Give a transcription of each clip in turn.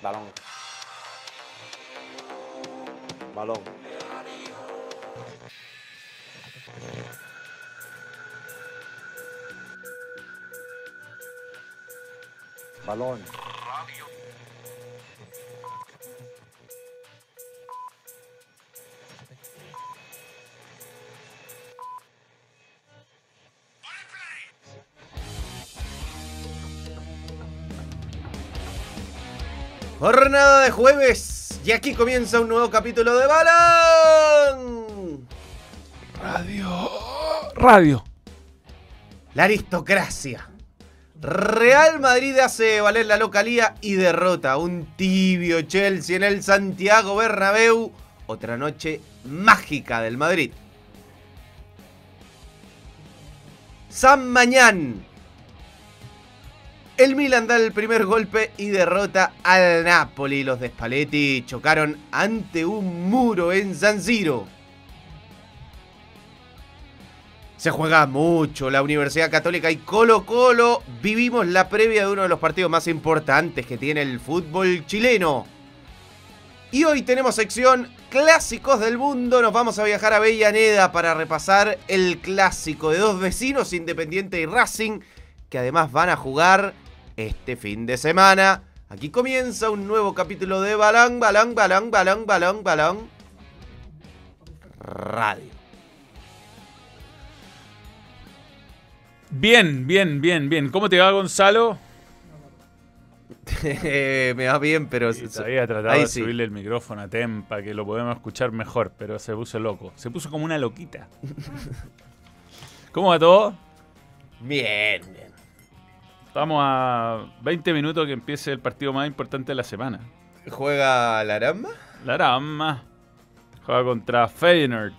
Balón. Balón. Balón. Jornada de jueves y aquí comienza un nuevo capítulo de Balón. Radio. Radio. La aristocracia. Real Madrid hace valer la localía y derrota a un tibio Chelsea en el Santiago Bernabéu. Otra noche mágica del Madrid. San Mañán. El Milan da el primer golpe y derrota al Napoli. Los de Spalletti chocaron ante un muro en San Siro. Se juega mucho la Universidad Católica y Colo Colo. Vivimos la previa de uno de los partidos más importantes que tiene el fútbol chileno. Y hoy tenemos sección Clásicos del Mundo. Nos vamos a viajar a Avellaneda para repasar el clásico de dos vecinos, Independiente y Racing, que además van a jugar este fin de semana. Aquí comienza un nuevo capítulo de Balón, Balón, Balón, Balón, Balón, Balón. Radio. Bien, bien, bien, bien. ¿Cómo te va, Gonzalo? Me va bien, pero... Sí, había tratado ahí de sí. subirle el micrófono a Tempa, que lo podemos escuchar mejor, pero se puso loco. Se puso como una loquita. ¿Cómo va todo? Bien, bien. Estamos a 20 minutos que empiece el partido más importante de la semana. ¿Juega la Aramba? La Rama juega contra Feyenoord.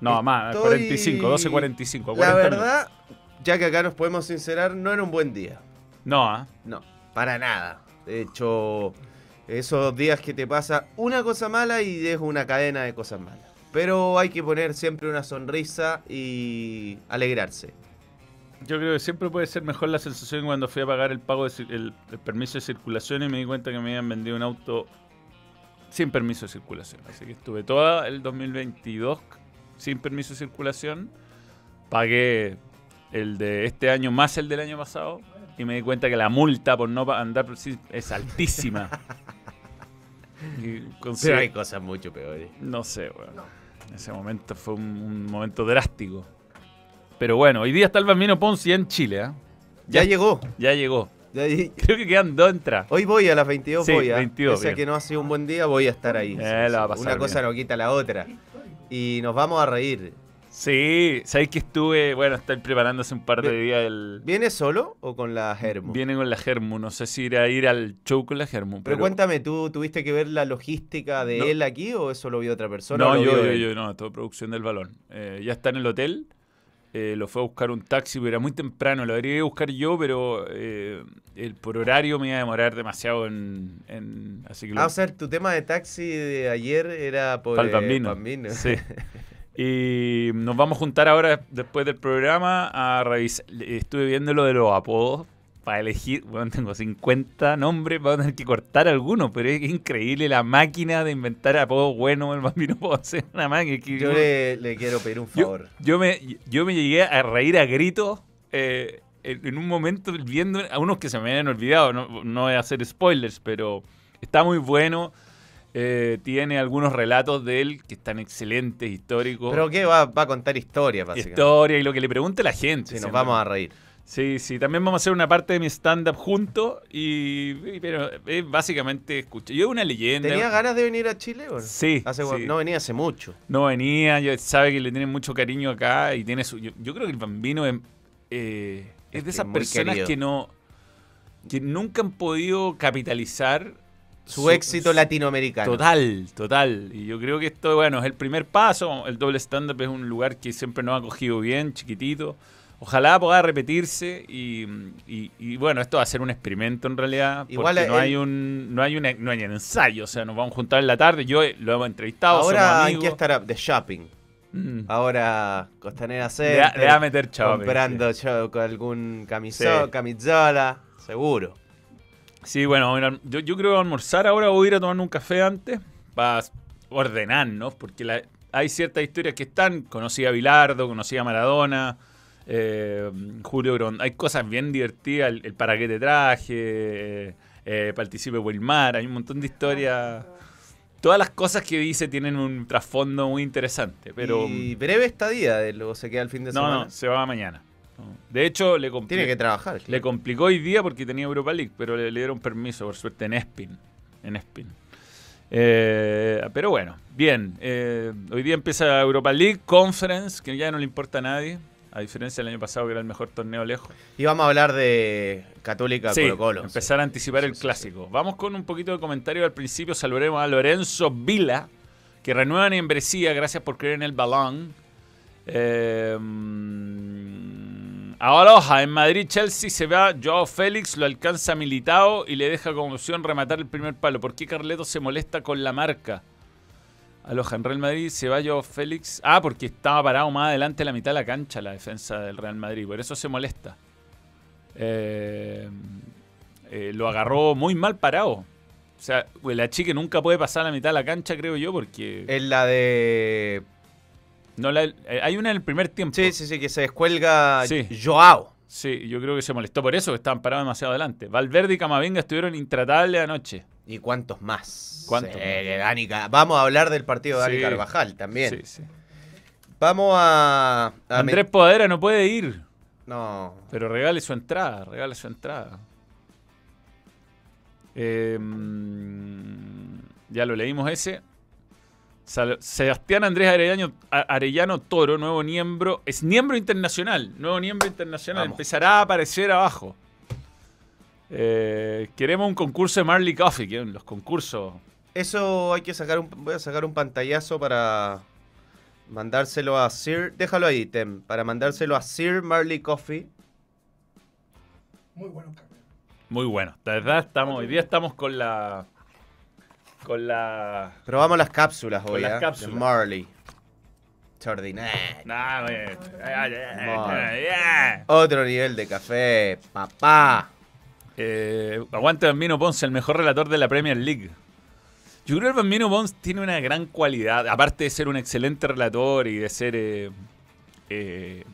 No, más, Estoy- 45, 12-45. La 40 verdad, ya que acá nos podemos sincerar, no era un buen día. No, ¿ah? No, para nada. De hecho, esos días que te pasa una cosa mala y es una cadena de cosas malas. Pero hay que poner siempre una sonrisa y alegrarse. Yo creo que siempre puede ser mejor la sensación cuando fui a pagar el pago de el, el permiso de circulación y me di cuenta que me habían vendido un auto sin permiso de circulación. Así que estuve todo el 2022 sin permiso de circulación. Pagué el de este año más el del año pasado y me di cuenta que la multa por no andar es altísima. Pero hay cosas mucho peores. no sé, weón. En ese momento fue un, un momento drástico. Pero bueno, hoy día está el Bambino Ponce ya en Chile, ¿ah? Ya, llegó. Ya llegó. Ya Creo que quedan dos entradas. Hoy voy a las 22, Sí, voy a. 22, Pese a que no ha sido un buen día, voy a estar ahí. Eh, la va a pasar Una cosa no quita la otra. Y nos vamos a reír. Sí, sabéis que estuve, bueno, estoy preparándose un par de días el... ¿Viene solo o con la Germo? Viene con la Germu, no sé si ir a ir al show con la Germu. Pero, cuéntame, ¿tú tuviste que ver la logística de No. él aquí o eso lo vio otra persona? No, yo, yo, yo, no, todo producción del balón. Eh, ya está en el hotel. Eh, lo fue a buscar un taxi, pero era muy temprano. Lo debería buscar yo, pero eh, el, por horario me iba a demorar demasiado en. en- así que lo- Ah, o sea, tu tema de taxi de ayer era por Pa'l eh, Bambino. Bambino. Sí. Y nos vamos a juntar ahora, después del programa, a revisar. Estuve viendo lo de los apodos para elegir. Bueno, tengo 50 nombres, voy a tener que cortar algunos, pero es increíble la máquina de inventar apodos buenos. El bambino puede hacer una máquina. que- Yo le, le quiero pedir un favor. yo me, yo me llegué a reír a gritos eh, en, un momento viendo a unos que se me habían olvidado. No, no voy a hacer spoilers, pero está muy bueno. Eh, tiene algunos relatos de él que están excelentes, históricos. ¿Pero qué? Va, va a contar historias, básicamente. Historia y lo que le pregunte la gente. Nos vamos a reír. Sí, sí, también vamos a hacer una parte de mi stand-up juntos. Y, y- pero eh, básicamente, escucha, yo una leyenda. ¿Tenía ganas de venir a Chile? o? Sí, Hace, sí. No venía hace mucho. No venía, yo, sabe que le tiene mucho cariño acá y tiene su. Yo, yo creo que el bambino es, eh, es Es de esas personas querido. que no. que nunca han podido capitalizar Su, éxito latinoamericano. Total, total. Y yo creo que esto, bueno, es el primer paso. El doble stand-up es un lugar que siempre nos ha cogido bien, chiquitito. Ojalá pueda repetirse y, y- y, bueno, esto va a ser un experimento en realidad. Igual porque no el- hay un no hay, una- no hay un ensayo, o sea, nos vamos a juntar en la tarde. Yo eh, lo hemos entrevistado, Ahora, ¿en amigos. qué estará? De shopping. Mm. Ahora, Costanera Center. le va a meter chavo. comprando show con algún camiso- Sí. camisola. Seguro. Sí, bueno, yo, yo creo que almorzar ahora voy a ir a tomar un café antes para ordenarnos, porque la- hay ciertas historias que están. Conocí a Bilardo, conocí a Maradona, eh, Julio Grond. Hay cosas bien divertidas, el, el para qué te traje, eh, eh, participe Wilmar, hay un montón de historias. Todas las cosas que dice tienen un trasfondo muy interesante, pero Y breve estadía, de luego se queda el fin de no, semana. no, se va mañana. De hecho, le Tiene que trabajar. le complicó hoy día porque tenía Europa League, pero le, le dieron permiso, por suerte, en Spin. En Spin. Eh, pero bueno, bien. eh, hoy día empieza Europa League Conference, que ya no le importa a nadie, a diferencia del año pasado, que era el mejor torneo lejos. Y vamos a hablar de Católica Sí, Colo Colo. empezar a anticipar Sí, el clásico. Vamos con un poquito de comentario al principio. Saludaremos a Lorenzo Vila, que renueva en membresía. Gracias por creer en el balón. Eh, Aloha, en Madrid Chelsea se va Joao Félix, lo alcanza Militao y le deja como opción rematar el primer palo. ¿Por qué Carleto se molesta con la marca? Aloha, en Real Madrid se va Joao Félix. Ah, porque estaba parado más adelante de la mitad de la cancha la defensa del Real Madrid. Por eso se molesta. Eh, eh, lo agarró muy mal parado. O sea, la chica nunca puede pasar a la mitad de la cancha, creo yo, porque Es la de. no la- eh, hay una en el primer tiempo. Sí, sí, sí, que se descuelga Sí. Joao. Sí, yo creo que se molestó por eso, que estaban parados demasiado adelante. Valverde y Camavinga estuvieron intratables anoche. ¿Y cuántos más? ¿Cuántos Dani Ca- Vamos a hablar del partido de Dani Sí. Carvajal también. Sí, sí. Vamos a. a Andrés Podadera no puede ir, No. pero regale su entrada, regale su entrada. Eh, mm, ya lo leímos ese. Sebastián Andrés Arellano, Toro, nuevo miembro, es miembro internacional, nuevo miembro internacional, Vamos. empezará a aparecer abajo. Eh, queremos un concurso de Marley Coffee, que los concursos. Eso hay que sacar un. Voy a sacar un pantallazo para mandárselo a Sir. Déjalo ahí, Tem. Para mandárselo a Sir Marley Coffee. Muy buenos cafés. Muy bueno. La verdad, estamos, hoy día estamos con la. Con la. Probamos las cápsulas Con hoy, las ¿eh? cápsulas. De Marley. Extraordinario. Nah, güey. Bueno. Yeah. Otro nivel de café, papá. Eh, aguante Bambino Ponce, el mejor relator de la Premier League. Yo creo que el Bambino Ponce tiene una gran cualidad, aparte de ser un excelente relator y de ser eh, eh,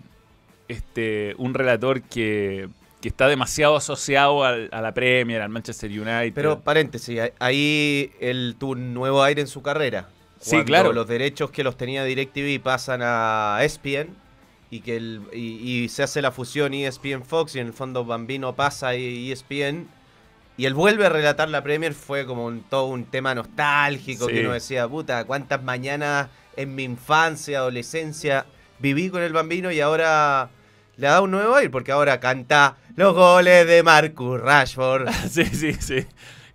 este, un relator que, que está demasiado asociado al- a la Premier, al Manchester United. Pero paréntesis, ahí- él tuvo un nuevo aire en su carrera. Sí, claro. Los derechos que los tenía DirecTV pasan a ESPN y que el- y, y se hace la fusión ESPN Fox y en el fondo Bambino pasa a ESPN y él vuelve a relatar la Premier fue como un, todo un tema nostálgico Sí. que uno decía, puta, cuántas mañanas en mi infancia, adolescencia viví con el Bambino y ahora le da un nuevo aire porque ahora canta los goles de Marcus Rashford. sí, sí, sí.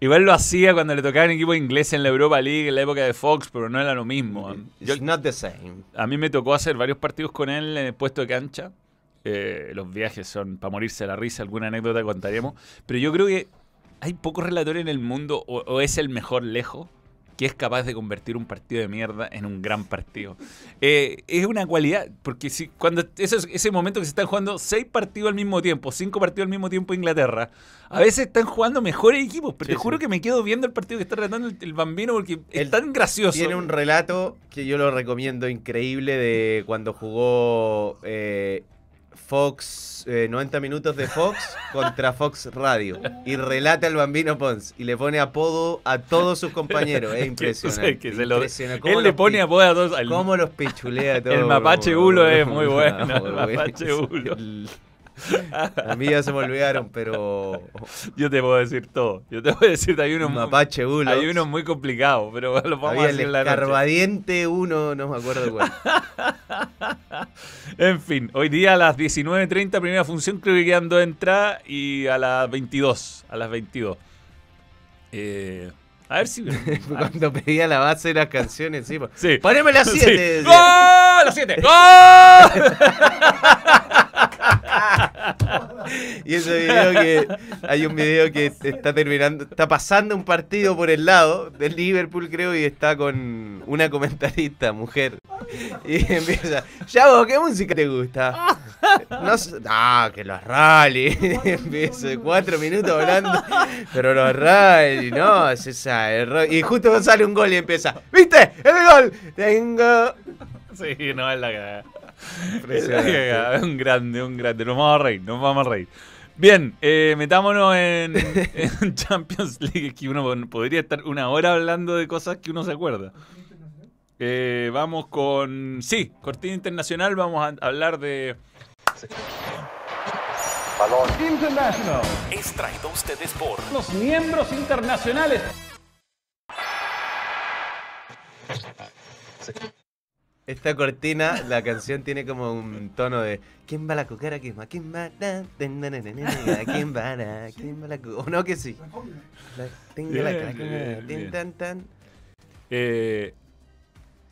Igual lo hacía cuando le tocaban equipos ingleses en la Europa League, en la época de Fox, pero no era lo mismo. Yo- It's not the same. A mí me tocó hacer varios partidos con él en el puesto de cancha. Eh, los viajes son para morirse de la risa, alguna anécdota contaremos. Pero yo creo que hay pocos relatores en el mundo, o, o es el mejor lejos, que es capaz de convertir un partido de mierda en un gran partido. Eh, es una cualidad, porque si cuando ese, ese momento que se están jugando seis partidos al mismo tiempo, cinco partidos al mismo tiempo en Inglaterra, a veces están jugando mejores equipos, pero Sí, te juro sí. que me quedo viendo el partido que está relatando el, el bambino porque es Él tan gracioso. Tiene un relato que yo lo recomiendo increíble de cuando jugó eh, Fox, eh, 90 minutos de Fox contra Fox Radio. Y relata al bambino Pons y le pone apodo a todos sus compañeros. Es impresionante. que se lo- Impresionante. ¿Cómo él le pone apodo a todos. al- ¿Cómo los pichulea a todos? El mapache hulo es muy bueno, el mapache hulo. El- A mí ya se me olvidaron, pero. Yo te puedo decir todo. Yo te puedo decir, hay uno, muy- Mapache hulo. hay uno muy complicado, pero lo vamos Había a el decir en la noche. uno, no me acuerdo cuál. En fin, hoy día a las 19.30, primera función, creo que quedan dos entradas y a las 22. A las 22. Eh, a ver si. Cuando pedía la base de las canciones, sí. Sí. Poneme las Sí. 7. ¡Gol! ¡A las 7! ¡Gol! Y ese video que. Hay un video que está terminando. Está pasando un partido por el lado del Liverpool, creo, y está con una comentarista, mujer. Y empieza. Ya ¿qué música te gusta? No, ah, que los rally. Empiezo cuatro minutos hablando. Pero los rally, no, es esa. Y justo sale un gol y empieza. ¿Viste? ¡El gol! Tengo. Sí, no, es la cagada. Un grande, un grande. Nos vamos a reír, nos vamos a reír. Bien, eh, metámonos en, en Champions League, que uno podría estar una hora hablando de cosas que uno se acuerda. Eh, vamos con... Sí, cortina internacional, vamos a hablar de... Balón. Es traído ustedes por los miembros internacionales. Esta cortina, la canción tiene como un tono de ¿Quién va a la cocara? ¿Quién va? ¿Quién va? Na, ten, na, na, na, na, na, ¿Quién va? Na, ¿Quién va a la? ¿O no que sí? La- tenga la cara, bien, bien. tan, tan. eh,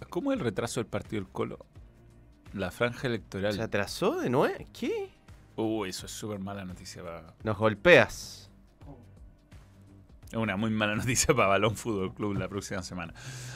¿Cómo es el retraso del partido del Colo? La franja electoral. ¿Se atrasó de nuevo? ¿Qué? Uy, eso es súper mala noticia para... Nos golpeas. Es una muy mala noticia para Balón Fútbol Club la próxima semana.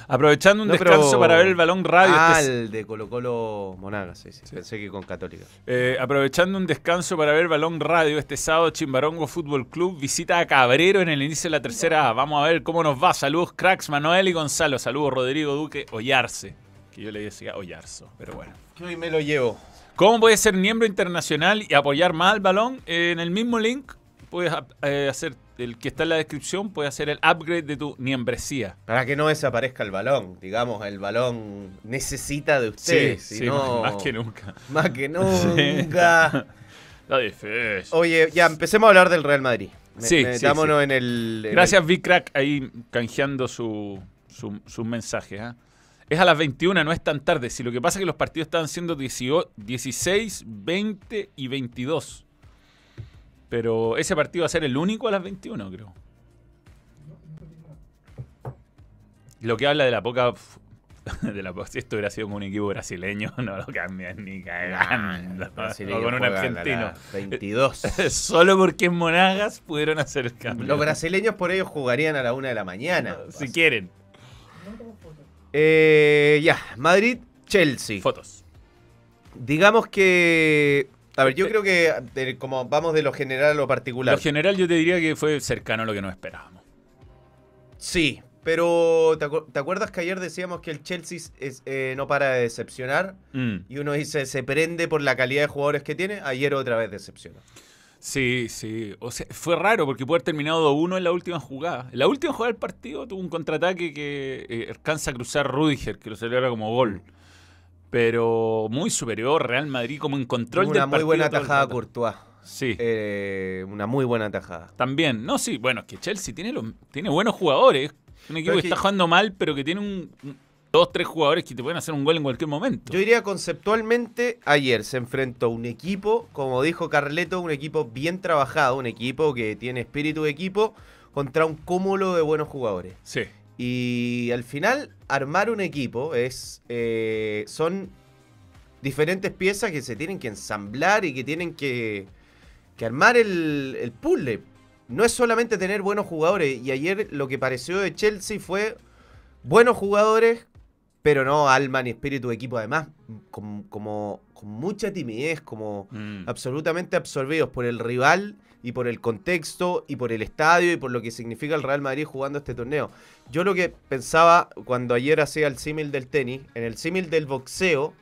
Aprovechando un No, pero- descanso para ver el Balón Radio. Ah, este- el de Colo Colo Monagas, sí, sí. Pensé que con Católica. eh, aprovechando un descanso para ver Balón Radio este sábado, Chimbarongo Fútbol Club visita a Cabrero en el inicio de la tercera A. Vamos a ver cómo nos va. Saludos, cracks, Manuel y Gonzalo. Saludos, Rodrigo Duque Ollarse. Que yo le decía Ollarzo, pero bueno. Hoy me lo llevo. ¿Cómo puedes ser miembro internacional y apoyar más al balón? Eh, en el mismo link puedes eh, hacer el que está en la descripción, puedes hacer el upgrade de tu membresía. Para que no desaparezca el balón. Digamos, el balón necesita de ustedes. sí, no- más que nunca. Más que nunca. Está difícil. Oye, ya empecemos a hablar del Real Madrid. Sí, sí, Metámonos en el. en Gracias, Big Crack, ahí canjeando su, su, sus mensajes. ¿ah? Es a las 21, no es tan tarde. Si lo que pasa es que los partidos estaban siendo 18 16, 20 y 22. Pero ese partido va a ser el único a las 21, creo. Lo que habla de la poca. De la, si esto hubiera sido con un equipo brasileño, no lo cambian ni cagando. O con un argentino. las 22. Solo porque en Monagas pudieron hacer el cambio. Los brasileños por ellos jugarían a la una de la mañana. Si quieren. Eh, ya, Madrid-Chelsea. Fotos. Digamos que. A ver, yo creo que de- como vamos de lo general a lo particular. Lo general yo te diría que fue cercano a lo que nos esperábamos. Sí, pero ¿te, acu- te acuerdas que ayer decíamos que el Chelsea es- eh, no para de decepcionar? Mm. Y uno dice, se prende por la calidad de jugadores que tiene. Ayer otra vez decepcionó. Sí, sí. O sea, fue raro porque puede haber terminado 2-1 en la última jugada. En la última jugada del partido tuvo un contraataque que eh, alcanza a cruzar Rudiger, que lo celebra como gol. Pero muy superior Real Madrid como en control Tuvo del una muy partido buena tajada. Courtois. Sí. Eh, una muy buena tajada. También. No, sí. Bueno, es que Chelsea tiene, los, tiene buenos jugadores. Un equipo que es que- está jugando mal, pero que tiene un, un- dos, tres jugadores que te pueden hacer un gol en cualquier momento. Yo diría conceptualmente, ayer se enfrentó un equipo, como dijo Carleto, un equipo bien trabajado, un equipo que tiene espíritu de equipo, contra un cúmulo de buenos jugadores. Sí. Y al final, armar un equipo es eh, son diferentes piezas que se tienen que ensamblar y que tienen que, que armar el, el puzzle. No es solamente tener buenos jugadores. Y ayer lo que pareció de Chelsea fue buenos jugadores, pero no alma ni espíritu de equipo. Además, con, como, con mucha timidez, como Mm. absolutamente absorbidos por el rival y por el contexto y por el estadio y por lo que significa el Real Madrid jugando este torneo. Yo lo que pensaba cuando ayer hacía el símil del tenis, en el símil del boxeo,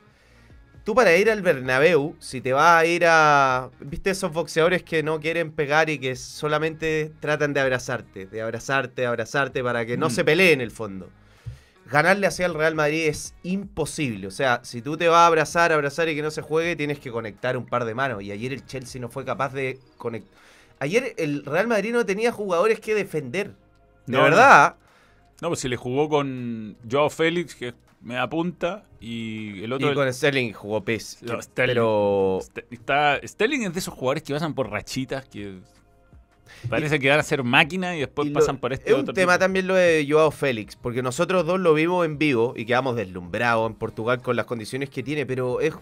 tú para ir al Bernabéu, si te vas a ir a... ¿Viste esos boxeadores que no quieren pegar y que solamente tratan de abrazarte, de abrazarte, de abrazarte para que no Mm. se peleen en el fondo? Ganarle hacia el Real Madrid es imposible. O sea, si tú te vas a abrazar, abrazar y que no se juegue, tienes que conectar un par de manos. Y ayer el Chelsea no fue capaz de conectar. Ayer el Real Madrid no tenía jugadores que defender. De No, verdad. No, pues si le jugó con Joao Félix, que me apunta, y el otro. Y con Sterling jugó pez. No, Sterling. Pero Está, Sterling es de esos jugadores que pasan por rachitas, que parece que van a ser máquina y después Y lo- pasan por este es un otro tema tipo. también lo de Joao Félix, porque nosotros dos lo vimos en vivo y quedamos deslumbrados en Portugal con las condiciones que tiene, pero es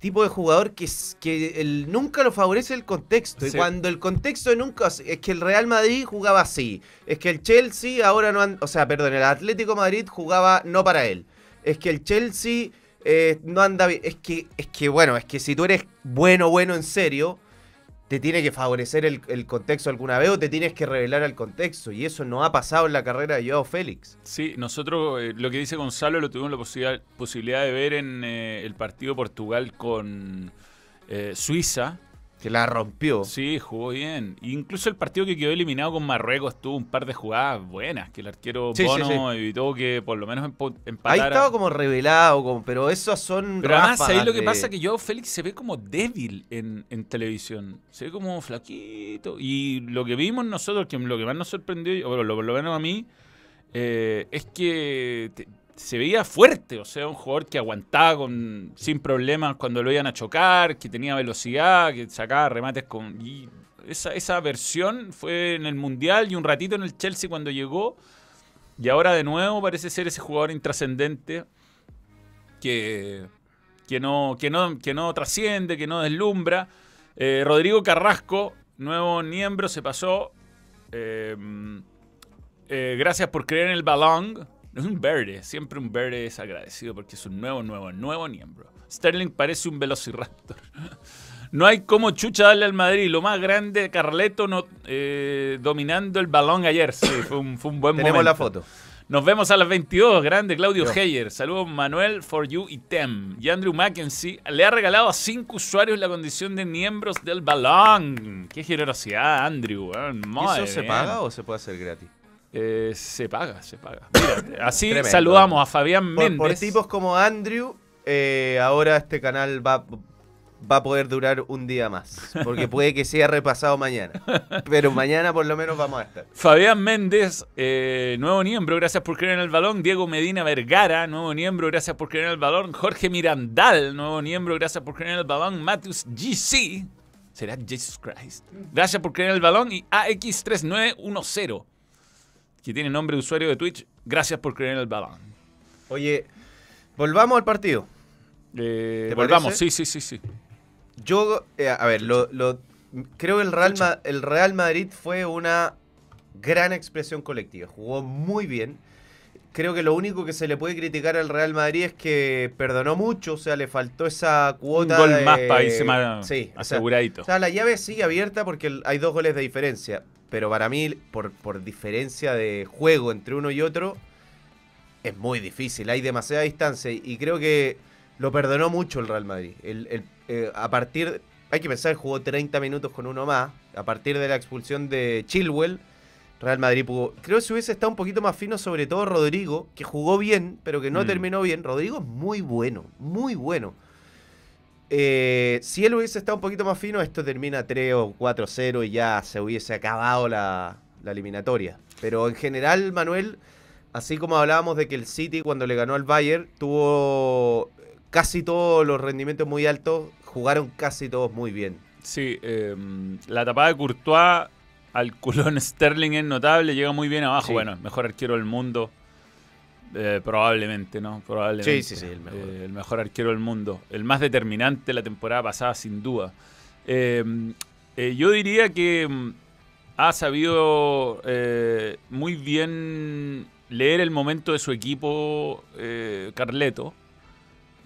tipo de jugador que, que el- nunca lo favorece el contexto. Y cuando el contexto nunca... Es que el Real Madrid jugaba así. Es que el Chelsea ahora no... han- o sea, perdón, el Atlético Madrid jugaba no para él. Es que el Chelsea eh, no anda bien. Es que, es que, bueno, es que si tú eres bueno, bueno en serio, te tiene que favorecer el, el contexto alguna vez o te tienes que revelar al contexto. Y eso no ha pasado en la carrera de Joao Félix. Sí, nosotros eh, lo que dice Gonzalo lo tuvimos la posibilidad, posibilidad de ver en eh, el partido Portugal con eh, Suiza. Que la rompió. Sí, jugó bien. Incluso el partido que quedó eliminado con Marruecos tuvo un par de jugadas buenas, que el arquero Sí, sí, Bono evitó que por lo menos empatara. Ahí estaba como revelado, como, pero esas son. Pero además, ahí lo que pasa es que Joao Félix se ve como débil en, en televisión. Se ve como flaquito. Y lo que vimos nosotros, que lo que más nos sorprendió, o lo- por lo menos a mí, eh, es que te- se veía fuerte. O sea, un jugador que aguantaba con, sin problemas cuando lo iban a chocar, que tenía velocidad, que sacaba remates con. Esa, esa versión fue en el Mundial y un ratito en el Chelsea cuando llegó. Y ahora de nuevo parece ser ese jugador intrascendente que, que, no, que, no, que no trasciende, que no deslumbra. Eh, Rodrigo Carrasco, nuevo miembro, se pasó. Eh, eh, gracias por creer en el balón. Es un verde, siempre un verde es agradecido porque es un nuevo, nuevo, nuevo miembro. Sterling parece un velociraptor. No hay como chucha darle al Madrid. Lo más grande, Carleto no, eh, dominando el balón ayer. Sí, fue un, fue un buen Tenemos momento. la foto. Nos vemos a las 22. Grande Claudio Yo. Heyer. Saludos Manuel, For You y Tem. Y Andrew Mackenzie le ha regalado a cinco usuarios la condición de miembros del balón. Qué generosidad, Andrew. weón. ¿Y Madre ¿Eso se paga o se puede hacer gratis? Eh, se paga, se paga. Mira, así Tremendo. saludamos a Fabián Por, Méndez. por tipos como Andrew, eh, ahora este canal va, va a poder durar un día más. Porque puede que sea repasado mañana. Pero mañana por lo menos vamos a estar. Fabián Méndez, eh, nuevo miembro, gracias por creer en el balón. Diego Medina Vergara, nuevo miembro, gracias por creer en el balón. Jorge Mirandal, nuevo miembro, gracias por creer en el balón. Matthews GC, será Jesus Christ. Gracias por creer en el balón. Y AX3910, que tiene nombre de usuario de Twitch, gracias por creer en el balón. Oye, volvamos al partido. Eh, ¿Te volvamos, parece? sí, sí, sí, sí. Yo, eh, a ver, lo, lo- creo que el Real, el Real Madrid fue una gran expresión colectiva. Jugó muy bien. Creo que lo único que se le puede criticar al Real Madrid es que perdonó mucho, o sea, le faltó esa Un cuota. gol de- más para irse más Sí, o sea, aseguradito. o sea, la llave sigue abierta porque hay dos goles de diferencia. Pero para mí, por, por diferencia de juego entre uno y otro, es muy difícil. Hay demasiada distancia. Y creo que lo perdonó mucho el Real Madrid. El- el- eh, a partir. Hay que pensar, jugó 30 minutos con uno más. A partir de la expulsión de Chilwell, Real Madrid pudo. Creo que si hubiese estado un poquito más fino, sobre todo Rodrigo, que jugó bien, pero que no Mm. terminó bien. Rodrigo es muy bueno, muy bueno. Eh, si él hubiese estado un poquito más fino, esto termina 3 o 4-0 y ya se hubiese acabado la, la eliminatoria. Pero en general, Manuel, así como hablábamos de que el City cuando le ganó al Bayern tuvo casi todos los rendimientos muy altos, jugaron casi todos muy bien. Sí, eh, la tapada de Courtois al culón Sterling es notable, llega muy bien abajo. Sí. Bueno, mejor arquero del mundo. eh, probablemente, ¿no? Probablemente. Sí, sí, sí, el mejor. Eh, el mejor arquero del mundo. El más determinante la temporada pasada, sin duda. Eh, yo diría que mm, ha sabido muy bien leer el momento de su equipo, Carleto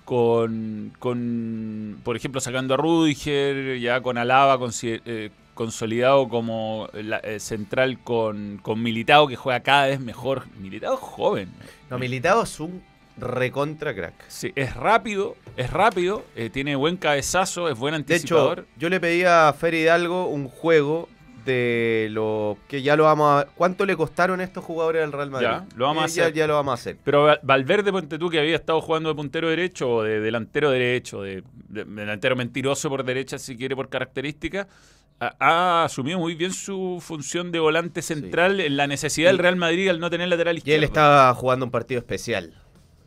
con, con, por ejemplo, sacando a Rudiger, ya con Alaba eh, consolidado como la- eh, central con, con Militao, que juega cada vez mejor. Militao es joven. No, Militao es un recontra crack. Sí, es rápido, es rápido, eh, tiene buen cabezazo, es buen De anticipador. hecho, yo le pedí a Fer Hidalgo un juego de lo que ya lo vamos a... ¿Cuánto le costaron estos jugadores al Real Madrid? Ya, lo vamos a Eh, hacer. Ya, lo vamos a hacer. Pero Val- Valverde, ponte tú, que había estado jugando de puntero derecho o de delantero derecho, de, de- delantero mentiroso por derecha, si quiere, por característica, ha, asumido muy bien su función de volante central en la necesidad del Y- Real Madrid al no tener lateral Y izquierdo. él estaba jugando un partido especial.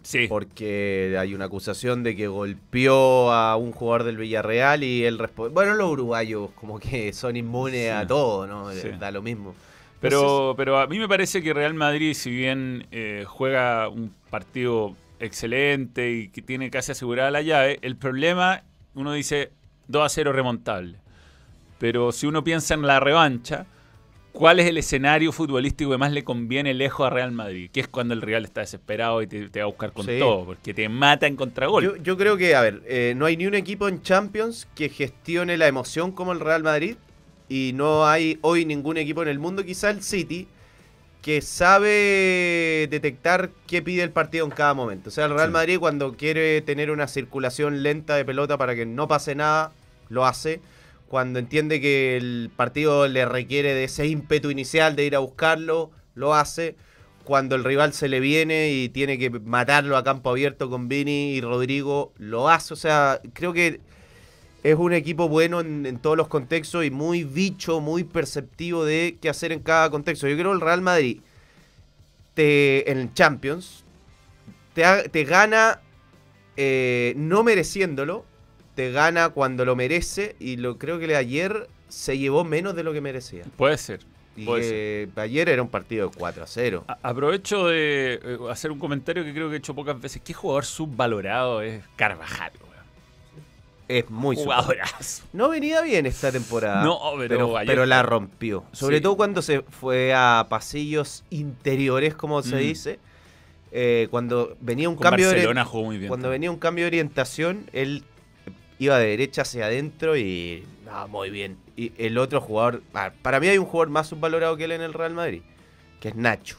Sí, Porque hay una acusación de que golpeó a un jugador del Villarreal y él responde. Bueno, los uruguayos como que son inmunes Sí. a todo, ¿no? Sí. Da lo mismo. pero, pero a mí me parece que Real Madrid, si bien eh, juega un partido excelente y que tiene casi asegurada la llave, el problema, uno dice 2 a 0 remontable. Pero si uno piensa en la revancha, ¿Cuál es el escenario futbolístico que más le conviene lejos a Real Madrid? Que es cuando el rival está desesperado y te, te va a buscar con Sí. todo, porque te mata en contragol. Yo, yo creo que, a ver, eh, no hay ni un equipo en Champions que gestione la emoción como el Real Madrid. Y no hay hoy ningún equipo en el mundo, quizá el City, que sabe detectar qué pide el partido en cada momento. O sea, el Real Sí. Madrid cuando quiere tener una circulación lenta de pelota para que no pase nada, lo hace. Cuando entiende que el partido le requiere de ese ímpetu inicial de ir a buscarlo, lo hace. Cuando el rival se le viene y tiene que matarlo a campo abierto con Vini y Rodrigo, lo hace. O sea, creo que es un equipo bueno en, todos los contextos y muy bicho, muy perceptivo de qué hacer en cada contexto. Yo creo que el Real Madrid te, en Champions te, ha- te gana eh, no mereciéndolo, te gana cuando lo merece y lo creo que ayer se llevó menos de lo que merecía. Puede ser. Y Puede ser. ayer era un partido de 4 a 0. A- Aprovecho de eh, hacer un comentario que creo que he hecho pocas veces. ¿Qué jugador subvalorado es Carvajal? Es muy Jugadorazo. No venía bien esta temporada. No, pero pero, ayer pero fue- la rompió. Sobre Sí. todo cuando se fue a pasillos interiores, como se Mm. dice. Eh, cuando venía un Con cambio de Barcelona jugó muy bien. cuando venía un cambio de orientación, él iba de derecha hacia adentro y no, muy bien. Y el otro jugador, ah, para mí hay un jugador más subvalorado que él en el Real Madrid, que es Nacho.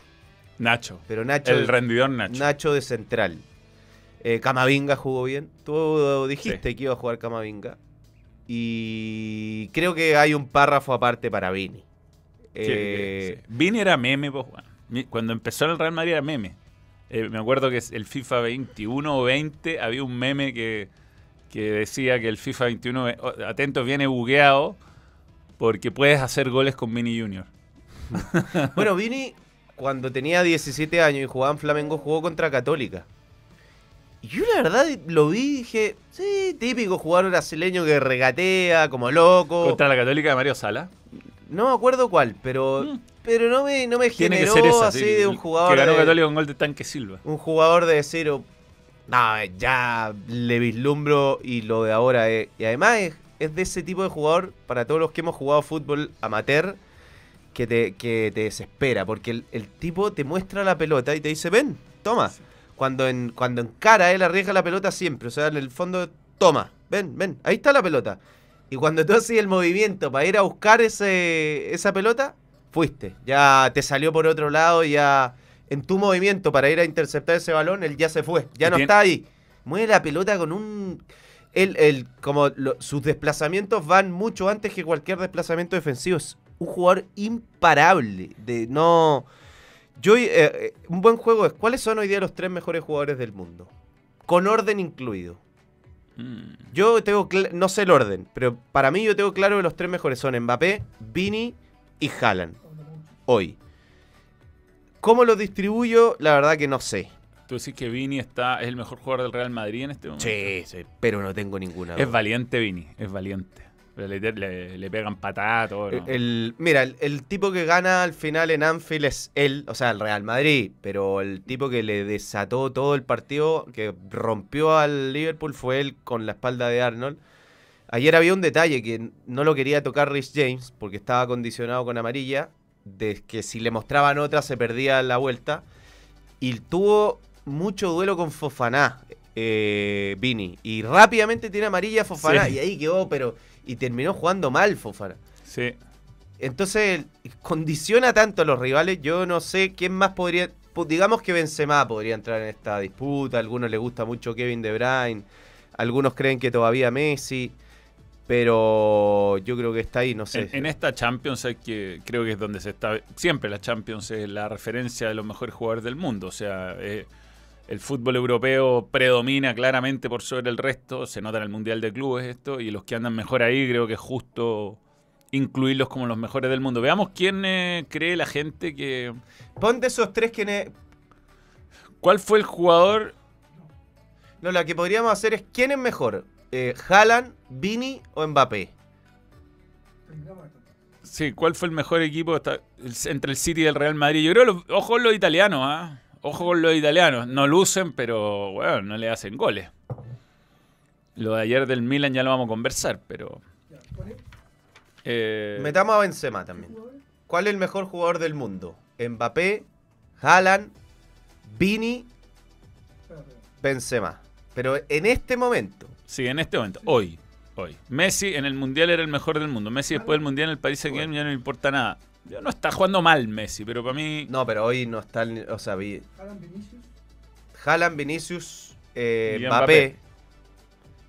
Nacho. Pero Nacho El rendidor Nacho. Nacho de central. Eh, Camavinga jugó bien. Tú dijiste Sí. que iba a jugar Camavinga. Y creo que hay un párrafo aparte para Vini. Eh, sí. Vini era meme, pues. Mi- Cuando empezó en el Real Madrid era meme. Eh, me acuerdo que es el FIFA 21 o 20 había un meme que, que decía que el FIFA 21, ve- oh, atento, viene bugueado porque puedes hacer goles con Vini Junior. Bueno, Vini, cuando tenía 17 años y jugaba en Flamengo, jugó contra Católica. Y yo la verdad lo vi y dije, sí, típico jugador brasileño que regatea como loco. Contra la Católica de Mario Sala. No me acuerdo cuál, pero, Mm. pero no me, no me Tiene generó que ser esa, así sí, de un jugador. Que ganó de- Católica con gol de Tanque Silva. un jugador de cero. No, ya le vislumbro y lo de ahora es. Y además es, es de ese tipo de jugador, para todos los que hemos jugado fútbol amateur, que te, que te desespera. Porque el, el tipo te muestra la pelota y te dice, ven, toma. Cuando en, cuando encara, él arriesga la pelota siempre. O sea, en el fondo, toma, ven, ven, ahí está la pelota. Y cuando tú haces el movimiento para ir a buscar ese, esa pelota, fuiste. Ya te salió por otro lado, ya en tu movimiento para ir a interceptar ese balón, él ya se fue. Ya no está ahí. Mueve la pelota con un... Él, él, como lo- sus desplazamientos van mucho antes que cualquier desplazamiento defensivo. Es un jugador imparable. De no... Yo, eh, eh, un buen juego es, ¿cuáles son hoy día los tres mejores jugadores del mundo? Con orden incluido. Mm. Yo tengo, no sé el orden, pero para mí yo tengo claro que los tres mejores son Mbappé, Vini y Haaland. Hoy. ¿Cómo los distribuyo? La verdad que no sé. Tú decís que Vini está, es el mejor jugador del Real Madrid en este momento. Sí, sí, pero no tengo ninguna. Es duda. valiente Vini, es valiente. Pero Le, le- le pegan patadas, todo. ¿no? El, el- mira, el, el tipo que gana al final en Anfield es él, o sea, el Real Madrid, pero el tipo que le desató todo el partido, que rompió al Liverpool, fue él con la espalda de Arnold. Ayer había un detalle que no lo quería tocar Rich James porque estaba condicionado con amarilla, de que si le mostraban otra se perdía la vuelta. Y tuvo mucho duelo con Fofaná, eh, Vini. Y rápidamente tiene amarilla Fofaná. Sí. Y ahí quedó, pero. Y terminó jugando mal Fofaná. Sí. Entonces, condiciona tanto a los rivales. Yo no sé quién más podría. Digamos que Benzema podría entrar en esta disputa. A algunos les gusta mucho Kevin De Bruyne. Algunos creen que todavía Messi. Pero yo creo que está ahí, no sé. En, en esta Champions hay que, creo que es donde se está. Siempre la Champions es la referencia de los mejores jugadores del mundo. O sea, eh, el fútbol europeo predomina claramente por sobre el resto. Se nota en el Mundial de Clubes esto. Y los que andan mejor ahí, creo que es justo incluirlos como los mejores del mundo. Veamos quién eh, cree la gente que. Ponte esos tres que. ¿Cuál fue el jugador? No, lo que podríamos hacer es: ¿quién es mejor? Eh, ¿Haaland, Vini o Mbappé? Sí, ¿cuál fue el mejor equipo entre el City y el Real Madrid? Yo creo, los- ojo con los italianos, ¿ah? Ojo con los italianos. No lucen, pero, bueno, no le hacen goles. Lo de ayer del Milan ya lo vamos a conversar, pero... eh, Metamos a Benzema también. ¿cuál es el mejor jugador del mundo? Mbappé, Haaland, Vini. Benzema. Pero en este momento, Sí, en este momento, hoy. Hoy. Messi en el Mundial era el mejor del mundo. Messi después del Mundial en el Paris Saint Germain ya no le importa nada. Ya no está jugando mal Messi, pero para mí... no, pero hoy no está, el- o sea, vi- Vinicius. Haaland, Vinicius, eh, Y Mbappé. Mbappé.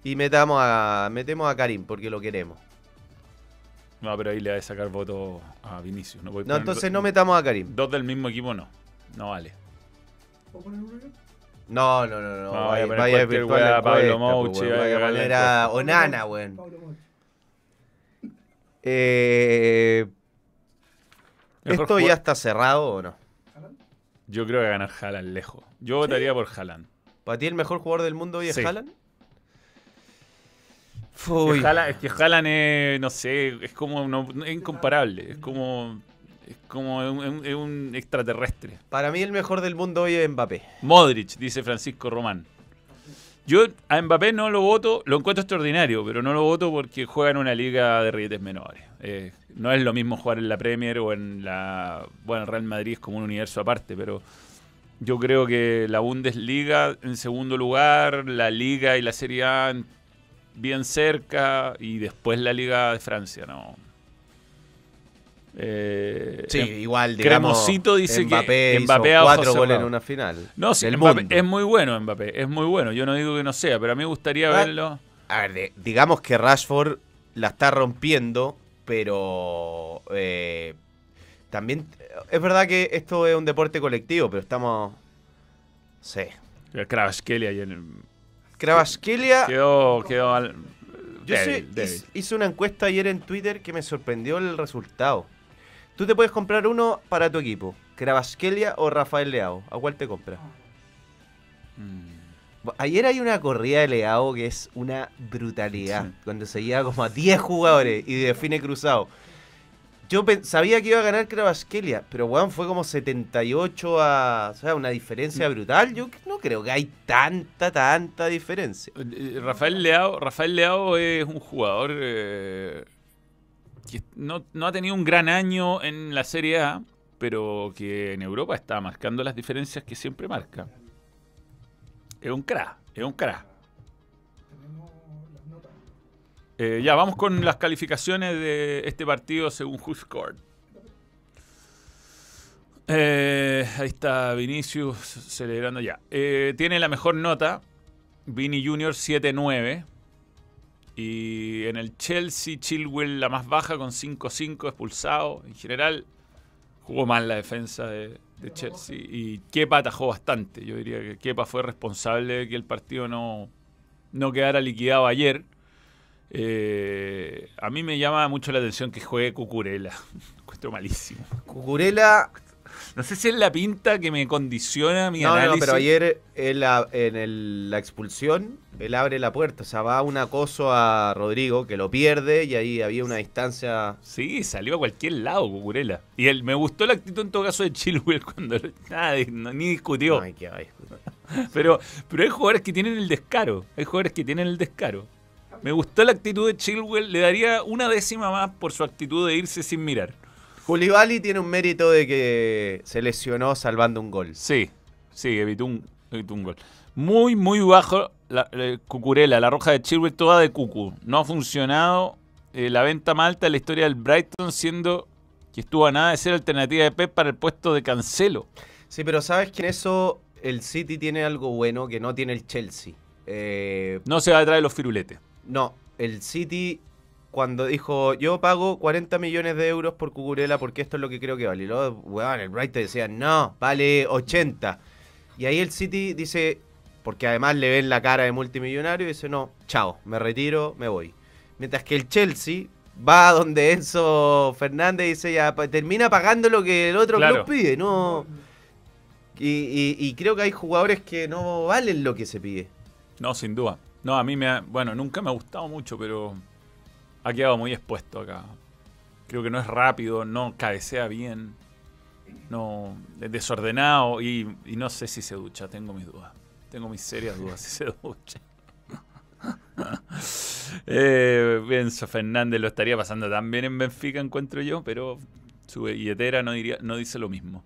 Y metamos a, metemos a Karim porque lo queremos. No, pero ahí le va a sacar voto a Vinicius. No, No, entonces no metamos a Karim. Dos del mismo equipo no. No vale. ¿Puedo poner uno? No, no, no, no. No, vaya, vaya virtual Pablo Mouchi, pues, vaya a Vaya a cagarle poner la a Onana, weón. Eh, ¿Esto ya está cerrado o no? Yo creo que va a ganar Haaland lejos. Yo votaría por Haaland. ¿Para ti el mejor jugador del mundo hoy es Sí. Haaland? Es Uy. que Haaland- es que Haaland es, no sé, es como, no- es incomparable. Es como, es como un, un- es un extraterrestre. Para mí el mejor del mundo hoy es Mbappé. Modric, dice Francisco Román. Yo a Mbappé no lo voto, lo encuentro extraordinario, pero no lo voto porque juega en una liga de rietes menores. Eh, no es lo mismo jugar en la Premier o en la... Bueno, Real Madrid es como un universo aparte, pero yo creo que la Bundesliga en segundo lugar, la Liga y la Serie A en- bien cerca y después la Liga de Francia, ¿no? Eh, Sí, em- igual, digamos. Cremosito dice que Mbappé hizo cuatro goles en una final. no, sí, Mbappé es muy bueno Mbappé, es muy bueno. Yo no digo que no sea, pero a mí me gustaría Ah. verlo. A ver, de- digamos que Rashford la está rompiendo, pero eh, también es verdad que esto es un deporte colectivo, pero estamos... Sí. El Kvaratskhelia y el- Kravaskelia, quedó, quedó al- yo sé- débil, débil. hice, hice una encuesta ayer en Twitter que me sorprendió el resultado. Tú te puedes comprar uno para tu equipo, Kravaskelia o Rafael Leao. ¿A cuál te compras? Mm. Ayer hay una corrida de Leao que es una brutalidad. Sí. Cuando se lleva como a 10 jugadores y define cruzado. Yo sabía que iba a ganar Kravaskelia, pero weón, fue como 78 a. O sea, una diferencia brutal. Yo no creo que hay tanta, tanta diferencia. Eh, Rafael Leao, Rafael Leao es un jugador eh, no, no ha tenido un gran año en la Serie A, pero que en Europa está marcando las diferencias que siempre marca. Es un crack, es un crack. Eh, ya, vamos con las calificaciones de este partido según WhoScored. Eh, ahí está Vinicius celebrando ya. Eh, tiene la mejor nota, Vini Junior 7-9. Y en el Chelsea, Chilwell la más baja con 5-5 expulsado. En general, jugó mal la defensa de, Chelsea. Y Kepa atajó bastante. Yo diría que Kepa fue responsable de que el partido no, no quedara liquidado ayer. Eh, a mí me llama mucho la atención que juegue Cucurella. Encuentro malísimo. Cucurela. No sé si es la pinta que me condiciona mi No, no, análisis. pero ayer a- en el- la expulsión, él abre la puerta. O sea, va un acoso a Rodrigo que lo pierde y ahí había una distancia. Sí, salió a cualquier lado Cucurella. Y él, me gustó la actitud en todo caso de Chilwell cuando nada, no- ni discutió. Ay, qué ay, Pero, pero hay jugadores que tienen el descaro. Hay jugadores que tienen el descaro. Me gustó la actitud de Chilwell. Le daría una décima más por su actitud de irse sin mirar. Koulibaly tiene un mérito de que se lesionó salvando un gol. Sí, sí, evitó un, evitó un gol. Muy, muy bajo la, Cucurella, la roja de Chilwell, toda de Cucu. No ha funcionado eh, la venta malta en la historia del Brighton, siendo que estuvo a nada de ser alternativa de Pep para el puesto de Cancelo. Sí, pero sabes que en eso el City tiene algo bueno que no tiene el Chelsea. Eh, No se va a traer los firuletes. no, el City cuando dijo yo pago 40 millones de euros por Cucurella porque esto es lo que creo que vale. Y luego, weón, el Brighton decía no, vale 80. Y ahí el City dice, porque además le ven la cara de multimillonario y dice no, chao, me retiro, me voy. Mientras que el Chelsea va donde Enzo Fernández y dice ya, termina pagando lo que el otro Claro. club pide, no... Y, y- y creo que hay jugadores que no valen lo que se pide. No, sin duda. No, a mí me ha, bueno, nunca me ha gustado mucho, pero ha quedado muy expuesto acá. Creo que no es rápido, no cabecea bien, no es desordenado y, no sé si se ducha, tengo mis dudas. Tengo mis serias dudas si se ducha. eh, Enzo Fernández lo estaría pasando tan bien en Benfica, encuentro yo, pero su billetera no, diría, no dice lo mismo.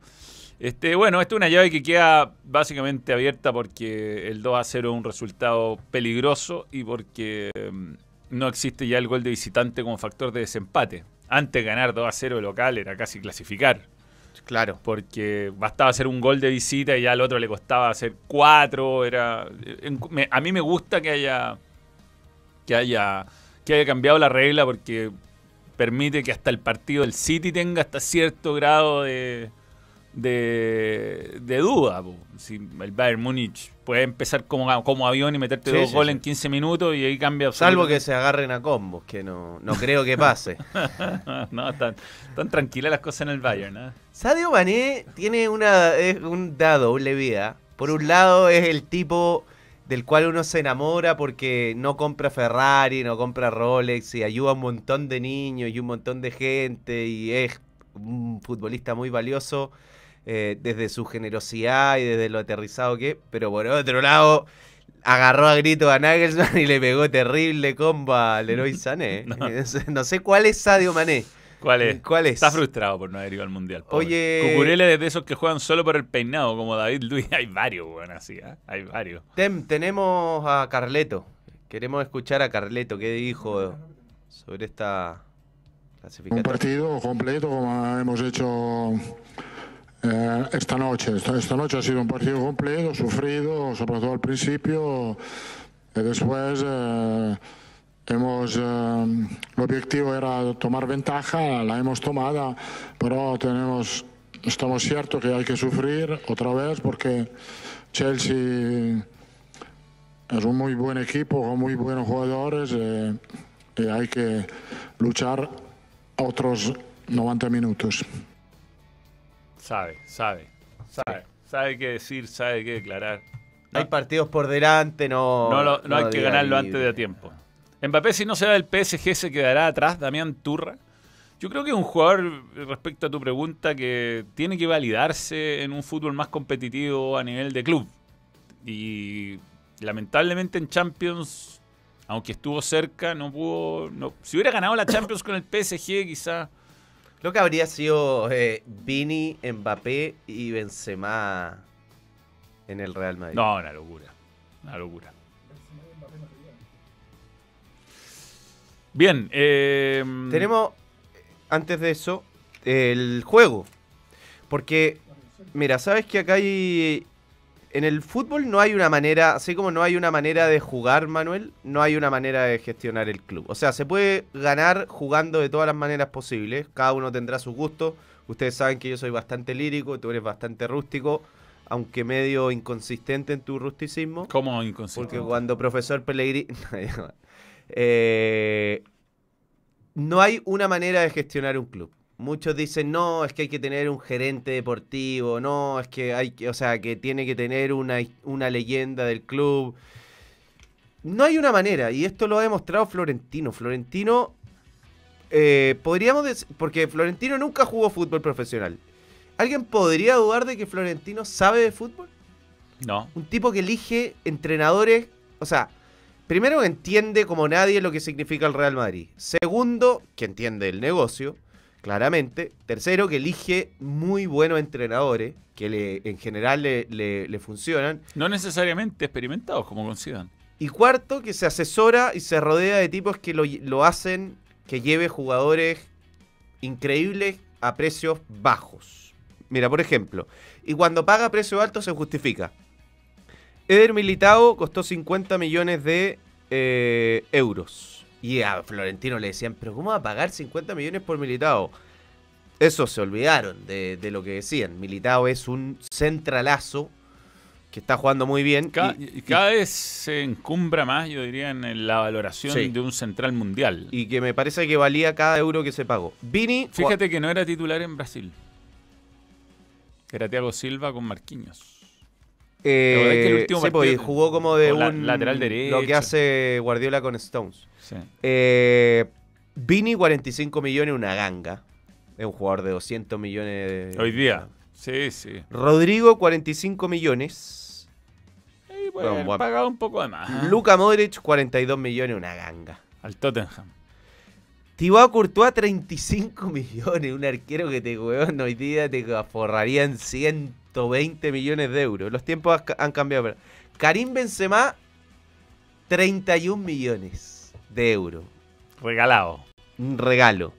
Este, bueno, esta es una llave que queda básicamente abierta porque el 2 a 0 es un resultado peligroso y porque mm, no existe ya el gol de visitante como factor de desempate. Antes ganar 2 a 0 local era casi clasificar. Claro. Porque bastaba hacer un gol de visita y ya al otro le costaba hacer cuatro. Era, en- me- a mí me gusta que haya, que haya que haya cambiado la regla porque permite que hasta el partido del City tenga hasta cierto grado de, de, de duda. po. Si el Bayern Múnich puede empezar como, como avión y meterte Sí, dos sí, goles sí. en 15 minutos y ahí cambia Salvo que se agarren a combos, que no, no creo que pase. no, están, están tranquilas las cosas en el Bayern. ¿eh? Sadio Mané tiene una, es un dado, doble vida. Por un lado es el tipo del cual uno se enamora porque no compra Ferrari, no compra Rolex y ayuda a un montón de niños y un montón de gente y es un futbolista muy valioso eh, desde su generosidad y desde lo aterrizado que es. Pero por otro lado agarró a grito a Nagelsmann y le pegó terrible combo a Leroy Sané. No. no sé cuál es Sadio Mané. ¿Cuál es? ¿Cuál es? Está frustrado por no haber ido al mundial. pobre. Oye- Cucurella es de esos que juegan solo por el peinado, como David Luis. Hay varios, weón, así, ¿eh? Hay varios. Tem, tenemos a Carleto. Queremos escuchar a Carleto. ¿Qué dijo sobre esta Un clasificatoria? partido completo como hemos hecho eh, esta noche. Esta, noche ha sido un partido completo, sufrido, sobre todo al principio. Y después eh, hemos, eh, el objetivo era tomar ventaja, la hemos tomada, pero tenemos, estamos ciertos que hay que sufrir otra vez porque Chelsea es un muy buen equipo con muy buenos jugadores eh, y hay que luchar otros 90 minutos. Sabe, sabe, sabe. Sabe qué decir, sabe qué declarar. No, Hay partidos por delante, no. no lo- no hay que ganarlo libre. antes de a tiempo. Mbappé, si no se va del PSG, se quedará atrás. Damián Turra. Yo creo que es un jugador, respecto a tu pregunta, que tiene que validarse en un fútbol más competitivo a nivel de club. Y lamentablemente en Champions, aunque estuvo cerca, no pudo. no- si hubiera ganado la Champions con el PSG, quizá. Lo que habría sido eh, Vini, Mbappé y Benzema en el Real Madrid. No, una locura. Una locura. Bien, eh, Tenemos, antes de eso, el juego. Porque, mira, sabes que acá hay. En el fútbol no hay una manera, así como no hay una manera de jugar, Manuel, no hay una manera de gestionar el club. O sea, se puede ganar jugando de todas las maneras posibles. Cada uno tendrá su gusto. Ustedes saben que yo soy bastante lírico, tú eres bastante rústico, aunque medio inconsistente en tu rusticismo. ¿Cómo inconsistente? Porque cuando profesor Pellegrini... Eh, no hay una manera de gestionar un club. Muchos dicen, no, es que hay que tener un gerente deportivo, no, es que hay que, o sea, que tiene que tener una, una leyenda del club. No hay una manera, y esto lo ha demostrado Florentino. Florentino, eh, podríamos decir, porque Florentino nunca jugó fútbol profesional. ¿Alguien podría dudar de que Florentino sabe de fútbol? No. Un tipo que elige entrenadores, o sea, primero entiende como nadie lo que significa el Real Madrid. Segundo, que entiende el negocio, claramente. Tercero, que elige muy buenos entrenadores, que le, en general le, le- le funcionan. No necesariamente experimentados como con Zidane. Y cuarto, que se asesora y se rodea de tipos que lo, lo hacen que lleve jugadores increíbles a precios bajos. Mira, por ejemplo, y cuando paga precio alto se justifica. Eder Militao costó 50 millones de eh, euros. Y a Florentino le decían, pero ¿cómo va a pagar 50 millones por Militao? Eso se olvidaron de, de lo que decían. Militao es un centralazo que está jugando muy bien. Cada, y- y cada vez se encumbra más, yo diría, en la valoración Sí. de un central mundial. y que me parece que valía cada euro que se pagó. Vini, Fíjate que no era titular en Brasil. Era Thiago Silva con Marquinhos. eh, que el último sí, pues, partido- jugó como de la- un lateral Lo que derecho. hace Guardiola con Stones. Sí. Eh, Vini 45 millones, una ganga. Es un jugador de 200 millones. de- Hoy día. Sí, sí. Rodrigo 45 millones. Y Bueno, bueno. pagado un poco de más. ¿eh? Luka Modric 42 millones, una ganga. Al Tottenham. Thibaut Courtois 35 millones, un arquero que te weón hoy día te forrarían 120 millones de euros. Los tiempos ha- han cambiado. pero- Karim Benzema 31 millones de euros. Regalado. Un regalo.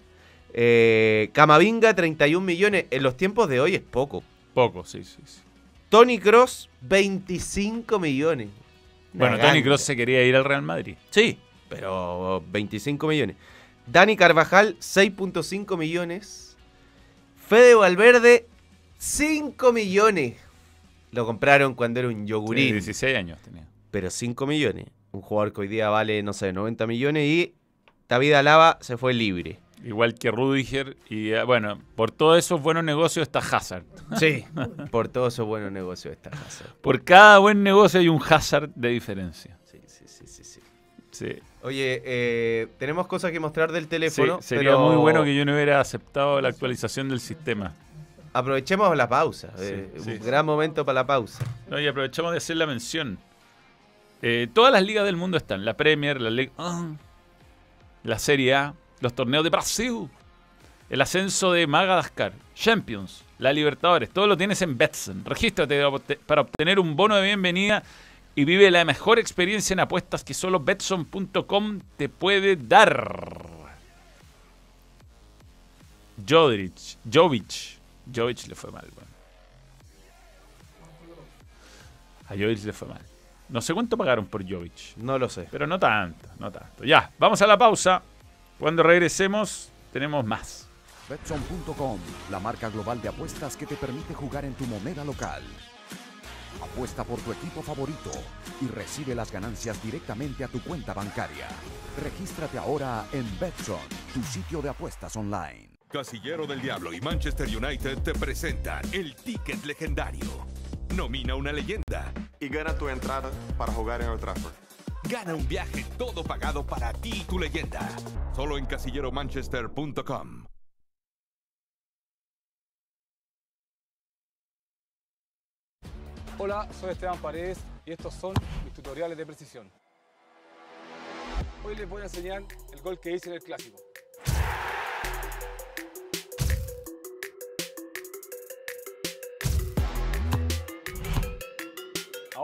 Eh, Camavinga 31 millones. En los tiempos de hoy es poco. Poco, sí, sí. sí. Tony Cross 25 millones. Bueno, Tony. Cross se quería ir al Real Madrid. Sí, pero 25 millones. Dani Carvajal, 6.5 millones. Fede Valverde, 5 millones. Lo compraron cuando era un Sí, yogurín. 16 años tenía. Pero 5 millones. Un jugador que hoy día vale, no sé, 90 millones. Y David Alaba se fue libre. Igual que Rudiger. Y eh, bueno, por todos esos buenos negocios está Hazard. Sí. Por todos esos buenos negocios esta casa. Por cada buen negocio hay un Hazard de diferencia. Sí, sí, sí, sí, sí. Sí. Oye, eh, tenemos cosas que mostrar del teléfono. Sí, sería pero muy bueno que yo no hubiera aceptado la actualización del sistema. Aprovechemos la pausa. Sí, eh, un gran momento para la pausa. No, y aprovechamos de hacer la mención. Eh, todas las ligas del mundo están. La Premier, la Liga 1, la Serie A, los torneos de Brasil, el ascenso de Madagascar, Champions, la Libertadores. Todo lo tienes en Betson. Regístrate para obtener un bono de bienvenida y vive la mejor experiencia en apuestas que solo Betson.com te puede dar. Jodric, Jovic. Jovic le fue mal. A Jovic le fue mal. No sé cuánto pagaron por Jovic, No lo sé. pero no tanto, no tanto. Ya, vamos a la pausa. Cuando regresemos, tenemos más. Betson.com, la marca global de apuestas que te permite jugar en tu moneda local. Apuesta por tu equipo favorito y recibe las ganancias directamente a tu cuenta bancaria. Regístrate ahora en Betson, tu sitio de apuestas online. Casillero del Diablo y Manchester United te presentan el ticket legendario. Nomina una leyenda. Y gana tu entrada para jugar en Old Trafford. Gana un viaje todo pagado para ti y tu leyenda. Solo en casilleromanchester.com. Hola, soy Esteban Paredes y estos son mis tutoriales de precisión. Hoy les voy a enseñar el gol que hice en el clásico.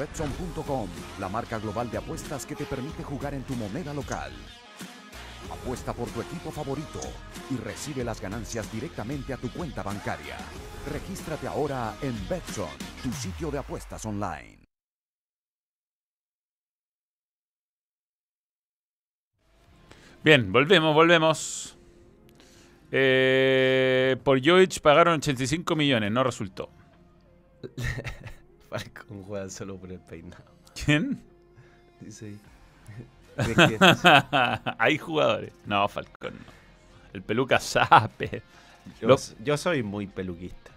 Betson.com, la marca global de apuestas que te permite jugar en tu moneda local. Apuesta por tu equipo favorito y recibe las ganancias directamente a tu cuenta bancaria. Regístrate ahora en Betson, tu sitio de apuestas online. Bien, volvemos, volvemos. Eh, por Jovic pagaron 85 millones, no resultó. Falcon juega solo por el peinado. ¿Quién? Dice ahí. Hay jugadores. No, Falcón no. El peluca sape. Yo, Lo- yo soy muy peluquista.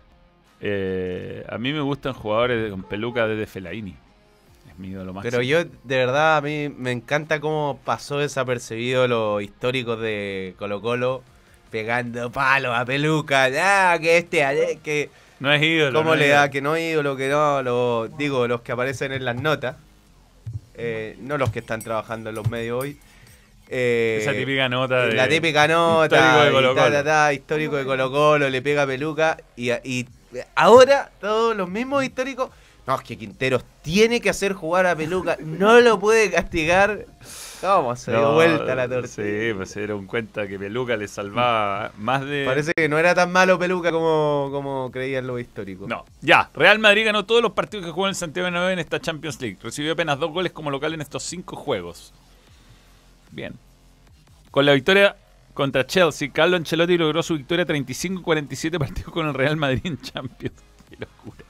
Eh, a mí me gustan jugadores con peluca desde Felaini. Es mi ídolo máximo. Pero yo, de verdad, a mí me encanta cómo pasó desapercibido los históricos de Colo Colo pegando palos a peluca. Ah, que este, eh, que... No es ídolo. ¿Cómo no le es da que no ídolo, que no? Lo, digo, los que aparecen en las notas. Eh, no los que están trabajando en los medios hoy. Eh, Esa típica nota de. La típica nota, histórico de Colo ta, Colo. ta, ta, histórico de Colo Colo, le pega peluca. Y, y ahora todos los mismos históricos. No, es que Quinteros tiene que hacer jugar a peluca, no lo puede castigar. ¿Cómo se dio No, vuelta la torta? Sí, pues se dieron cuenta que Peluca le salvaba más de. Parece que no era tan malo peluca como, como creían los históricos. No, ya. Real Madrid ganó todos los partidos que jugó en Santiago Bernabéu en esta Champions League. Recibió apenas dos goles como local en estos cinco juegos. Bien. Con la victoria contra Chelsea, Carlo Ancelotti logró su victoria 35-47 partidos con el Real Madrid en Champions. Qué locura.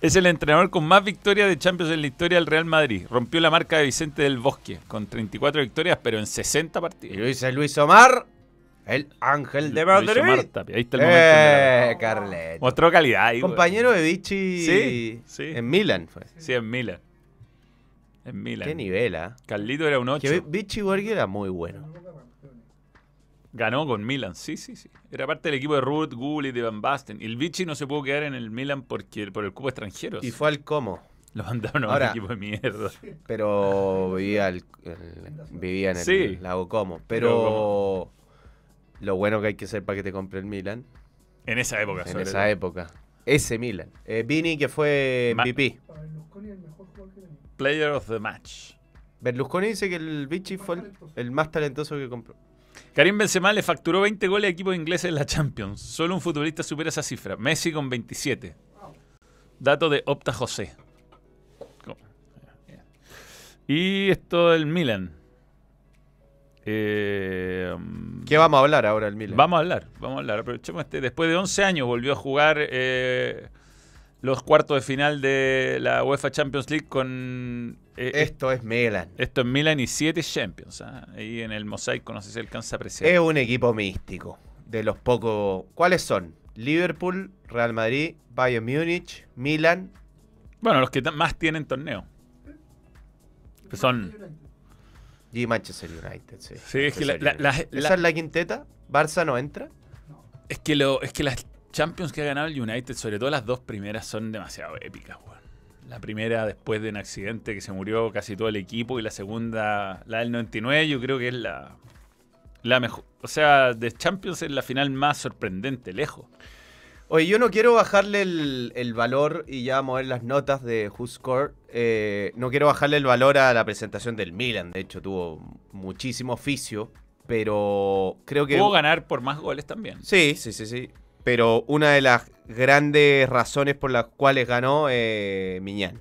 Es el entrenador con más victorias de Champions en la historia del Real Madrid. Rompió la marca de Vicente del Bosque con 34 victorias, pero en 60 Y partidos. lo dice Luis Omar, el ángel de Luis Madrid. Omar Tapia. Ahí está el momento. Eh, donde la- Carleto. Mostró calidad ahí, güey. Compañero de Vichy Sí, sí. en Milan fue. Sí, en Milan. En Milan. Qué nivel, ¿ah? Carlito era un 8. Que Vichy Borghi era muy bueno. Ganó con Milan, sí, sí, sí. Era parte del equipo de Ruth, Gullit, de Van Basten. Y el Vichy no se pudo quedar en el Milan porque, por el cupo extranjero. Y fue al Como. Lo mandaron a Ahora- un equipo de mierda. Pero vivía, el- el- vivía en el Sí. lago Como. Pero lo bueno que hay que hacer para que te compre el Milan En esa época, en sobre esa todo. época. Ese Milan. Eh, Vini, que fue Ma- MVP. Para Berlusconi el mejor jugador que tenía. Player of the match. Berlusconi dice que el Vichy fue el, el más talentoso que compró. Karim Benzema le facturó 20 goles a equipos ingleses en la Champions. Solo un futbolista supera esa cifra. Messi con 27. Dato de Opta José. Y esto del Milan. Eh, ¿Qué vamos a hablar ahora del Milan? Vamos a hablar, vamos a hablar. Aprovechemos este. Después de 11 años volvió a jugar eh, los cuartos de final de la UEFA Champions League con. eh, Esto es Milan. esto en Milan y 7 Champions. ¿ah? Ahí en el mosaico, no sé si alcanza a apreciar. Es un equipo místico. De los pocos. ¿Cuáles son? Liverpool, Real Madrid, Bayern Múnich, Milan. Bueno, los que más tienen torneo. Pues son. Y Manchester United, sí. Sí, es que la- la- la- ¿Esa es la quinteta? ¿Barça no entra? Es que, lo, es que las Champions que ha ganado el United, sobre todo las dos primeras, son demasiado épicas, weón. La primera después de un accidente que se murió casi todo el equipo y la segunda, la del 99, yo creo que es la, la mejor. O sea, de Champions es la final más sorprendente, lejos. Oye, yo no quiero bajarle el, el valor y ya mover las notas de Who Score. Eh, no quiero bajarle el valor a la presentación del Milan. De hecho, tuvo muchísimo oficio. Pero creo que. Pudo ganar por más goles también. Sí, sí, sí, sí. Pero una de las grandes razones por las cuales ganó eh, Miñán.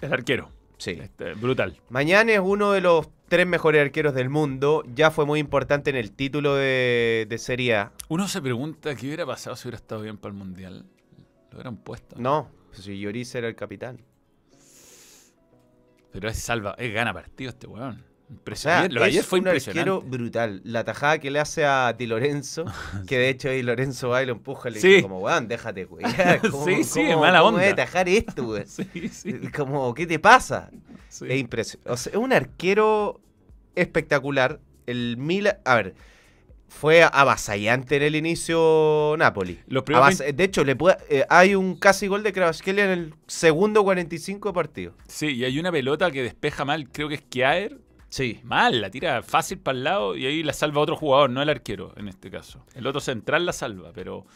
El arquero. Sí. Este, brutal. Mañán es uno de los tres mejores arqueros del mundo. Ya fue muy importante en el título de, de Serie A. Uno se pregunta qué hubiera pasado si hubiera estado bien para el Mundial. Lo hubieran puesto. No, si Lloris era el capitán. Pero es salva, es gana partido este weón. O sea, Impresionante. Lo de ayer fue un arquero impresionante. brutal. La tajada que le hace a Di Lorenzo, que de hecho Di Lorenzo va y lo empuja y le Sí. dice como, weón, déjate, güey. Sí, sí, es mala ¿Cómo onda. a tajar esto, güey? Sí, sí. Como, ¿qué te pasa? Sí. Es impresionante. O sea, es un arquero espectacular. El Milan, a ver, fue avasallante en el inicio Napoli. Avas- De hecho, le puede- eh, hay un casi gol de Kvaratskhelia en el segundo 45 de partido. Sí, y hay una pelota que despeja mal, creo que es Kiaer. Sí. Mal, la tira fácil para el lado y ahí la salva otro jugador, no el arquero en este caso. El otro central la salva, pero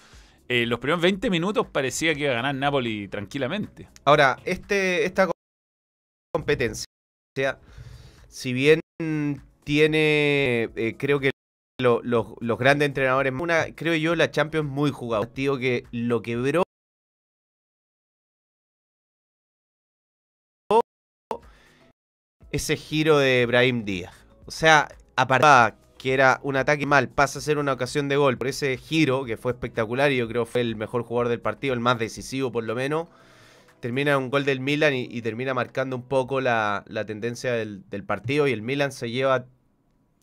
eh, los primeros 20 minutos parecía que iba a ganar Napoli tranquilamente. Ahora, este, esta competencia, si bien tiene, eh, creo que lo- los- los grandes entrenadores, una, creo yo, la Champions muy jugada. Digo que lo quebró ese giro de Brahim Díaz. O sea, aparte que era un ataque mal, pasa a ser una ocasión de gol por ese giro que fue espectacular y yo creo fue el mejor jugador del partido, el más decisivo por lo menos. Termina un gol del Milan y, termina marcando un poco la, tendencia del, partido y el Milan se lleva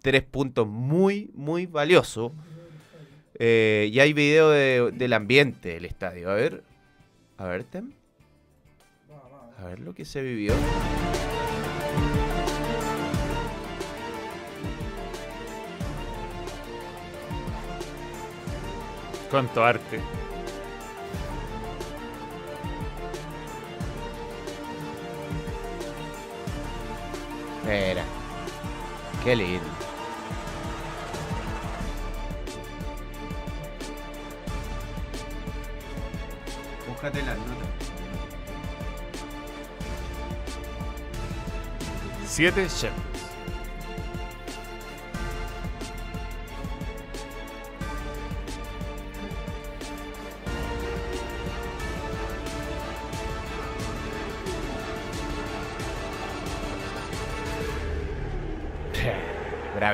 tres puntos muy, muy valiosos. Eh, y hay video de- del ambiente del estadio. A ver, a ver, Tem. A ver lo que se vivió. Cuánto arte. Mira. Qué lindo. Búscate las notas. Siete Champions.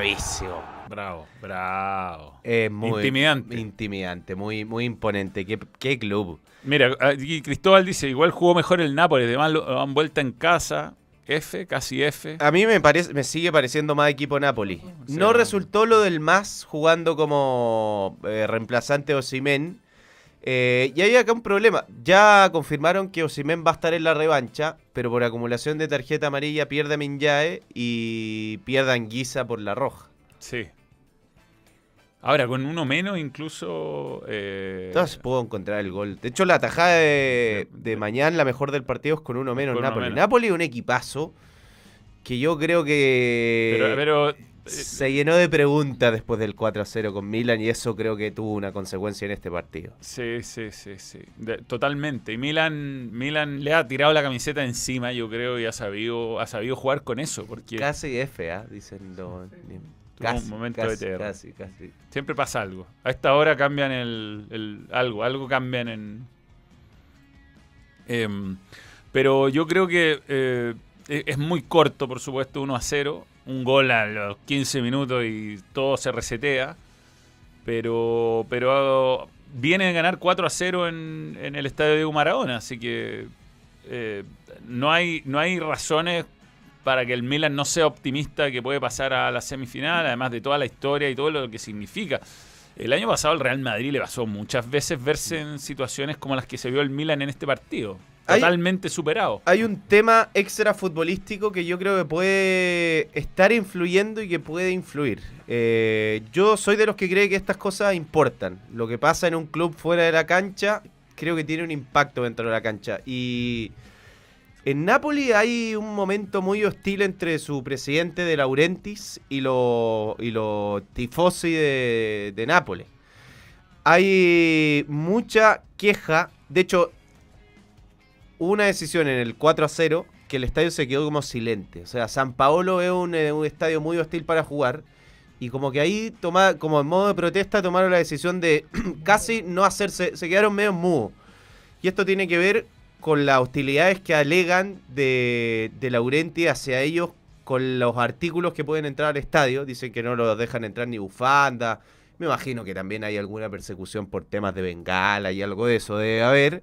Bravísimo. Bravo, bravo. Es muy Intimidante. Intimidante, muy, muy imponente. ¿Qué, qué club? Mira, aquí Cristóbal dice, igual jugó mejor el Nápoles, además lo dan vuelta en casa. F, casi F. A mí me parece, me sigue pareciendo más equipo Napoli. Sí, no resultó lo del más jugando como eh, reemplazante de Osimen. Eh, y hay acá un problema. Ya confirmaron que Osimen va a estar en la revancha, pero por acumulación de tarjeta amarilla pierde a Minyae y pierde a Anguisa por la roja. Sí. Ahora, con uno menos incluso... eh, Entonces puedo encontrar el gol. De hecho, la tajada de, de mañana, la mejor del partido, es con uno menos Con uno Napoli. menos. Napoli es un equipazo que yo creo que pero, pero, se llenó de preguntas después del 4 a 0 con Milan y eso creo que tuvo una consecuencia en este partido. Sí, sí, sí, sí. De- totalmente. Y Milan, Milan le ha tirado la camiseta encima, yo creo, y ha sabido, ha sabido jugar con eso. Porque Casi F, ¿ah? dicen los... Casi, un momento casi, de casi, casi. siempre pasa algo. A esta hora cambian el, el- algo, algo cambian en... Em, pero yo creo que eh, e- es muy corto, por supuesto, 1 a 0. Un gol a los 15 minutos y todo se resetea. Pero, pero viene a ganar 4 a 0 en, en el estadio Diego Maradona. Así que eh, no, hay, no hay razones para que el Milan no sea optimista que puede pasar a la semifinal, además de toda la historia y todo lo que significa. El año pasado el Real Madrid le pasó muchas veces verse en situaciones como las que se vio el Milan en este partido. Hay- Totalmente superado. Hay un tema extra futbolístico que yo creo que puede estar influyendo y que puede influir. Eh, yo soy de los que cree que estas cosas importan. Lo que pasa en un club fuera de la cancha, creo que tiene un impacto dentro de la cancha. Y en Napoli hay un momento muy hostil entre su presidente de Laurentis y los y los tifosi de, de Nápoles. Hay mucha queja. De hecho, hubo una decisión en el 4 a 0 que el estadio se quedó como silente. O sea, San Paolo es un, eh, un estadio muy hostil para jugar. Y como que ahí, toma, como en modo de protesta, tomaron la decisión de casi no hacerse. Se quedaron medio mudos. Y esto tiene que ver con las hostilidades que alegan de, de Laurenti hacia ellos con los artículos que pueden entrar al estadio. Dicen que no los dejan entrar ni bufanda. Me imagino que también hay alguna persecución por temas de bengala y algo de eso debe haber.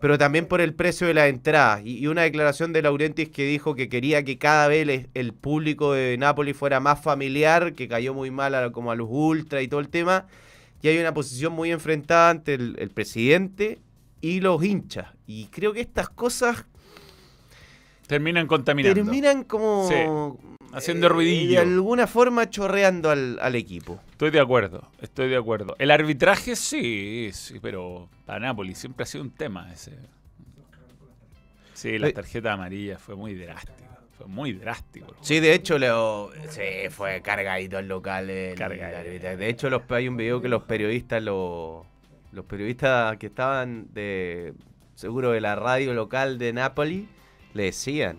Pero también por el precio de la entrada. Y, y una declaración de Laurentis que dijo que quería que cada vez el, público de Nápoles fuera más familiar, que cayó muy mal a, como a los ultra y todo el tema. Y hay una posición muy enfrentada ante el, el presidente y los hinchas. Y creo que estas cosas Terminan contaminando. terminan como Sí, haciendo eh, ruidillo. de alguna forma chorreando al, al equipo. Estoy de acuerdo, estoy de acuerdo. El arbitraje sí, sí, pero para Napoli siempre ha sido un tema ese. Sí, la Eh. tarjeta amarilla fue muy drástico. Fue muy drástico. Sí, de hecho, Leo, sí, fue cargadito el local. el- Cargadito. el arbitraje. De hecho, los, hay un video que los periodistas, lo- los periodistas que estaban de seguro de la radio local de Napoli, le decían.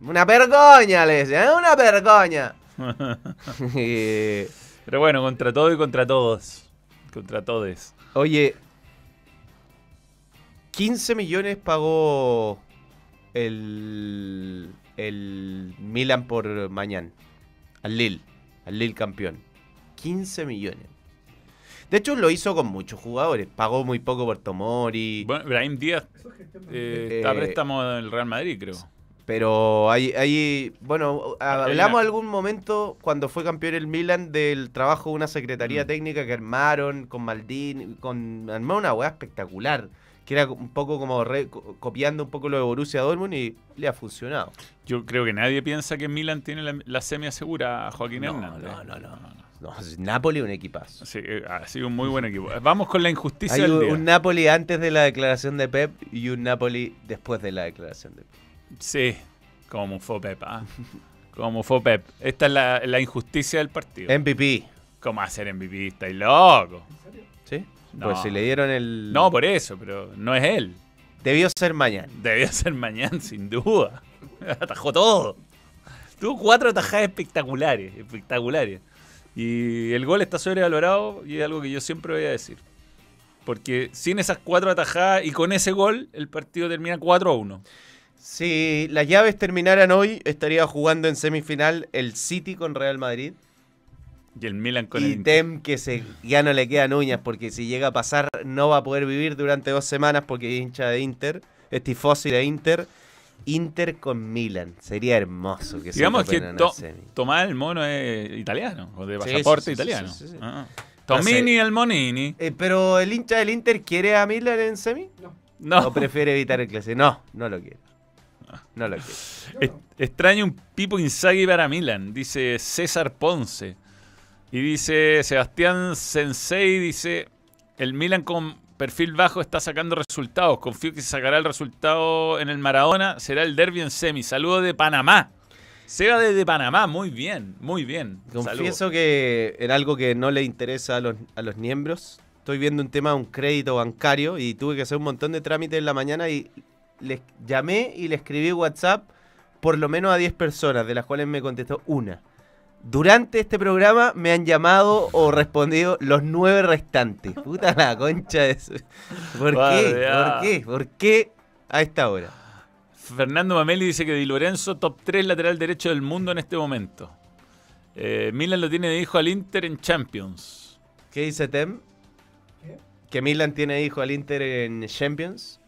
Una vergoña, le decían, "Es una vergoña. Eh, Pero bueno, contra todo y contra todos. Contra todos. Oye, 15 millones pagó el, el Milan por mañana. Al Lille. Al Lille campeón. 15 millones. De hecho, lo hizo con muchos jugadores. Pagó muy poco por Tomori. Bueno, Brahim Díaz eh, está a Eh, préstamo en el Real Madrid, creo. Pero hay, hay bueno, hablamos algún momento cuando fue campeón el Milan del trabajo de una secretaría Mm. técnica que armaron con Maldini, con armaron una weá espectacular, que era un poco como re- co- copiando un poco lo de Borussia Dortmund y le ha funcionado. Yo creo que nadie piensa que Milan tiene la, la semi asegura a Joaquín No, Hernández. no, no, no. No, es Napoli un equipazo. Sí, eh, ha sido un muy buen equipo. Vamos con la injusticia Hay del un, día. un Napoli antes de la declaración de Pep y un Napoli después de la declaración de Pep. Sí, como fue Pep. ¿ah? Como fue Pep. Esta es la, la injusticia del partido. MVP. ¿Cómo hacer MVP? Estáis loco. ¿Sí? No. Pues si le dieron el... No, por eso, pero no es él. Debió ser mañana. Debió ser mañana, sin duda. Atajó todo. Tuvo cuatro atajadas espectaculares, espectaculares. Y el gol está sobrevalorado y es algo que yo siempre voy a decir. Porque sin esas cuatro atajadas y con ese gol, el partido termina 4 a 1. Si las llaves terminaran hoy, estaría jugando en semifinal el City con Real Madrid. Y el Milan con y el Tem que se, ya no le quedan uñas porque si llega a pasar no va a poder vivir durante dos semanas porque es hincha de Inter, es tifosi de Inter. Inter con Milan. Sería hermoso que se Digamos que to-. Tomás el mono es italiano, o de pasaporte sí, sí, italiano. sí, sí, sí. Ah. No Tomini el Monini. Eh, pero el hincha del Inter quiere a Milan en semi? No. ¿O prefiere evitar el clase? No, no lo quiere. No lo quiere. Extraño un Pipo Inzaghi para Milan, dice César Ponce. Y dice Sebastián Sensei, dice, el Milan con perfil bajo está sacando resultados. Confío que se sacará el resultado en el Maradona. Será el derby en semi. Saludo de Panamá. Seba desde Panamá, muy bien, muy bien. Confieso que en algo que no le interesa a los, a los miembros, estoy viendo un tema de un crédito bancario y tuve que hacer un montón de trámites en la mañana y les llamé y le escribí WhatsApp por lo menos a 10 personas, de las cuales me contestó una. Durante este programa me han llamado o respondido los nueve restantes. Puta la concha de eso. ¿Por qué? ¿Por qué? ¿Por qué a esta hora? Fernando Mameli dice que Di Lorenzo, top 3 lateral derecho del mundo en este momento. Eh, Milan lo tiene de hijo al Inter en Champions. ¿Qué dice Tem? ¿Que Milan tiene hijo al Inter en Champions?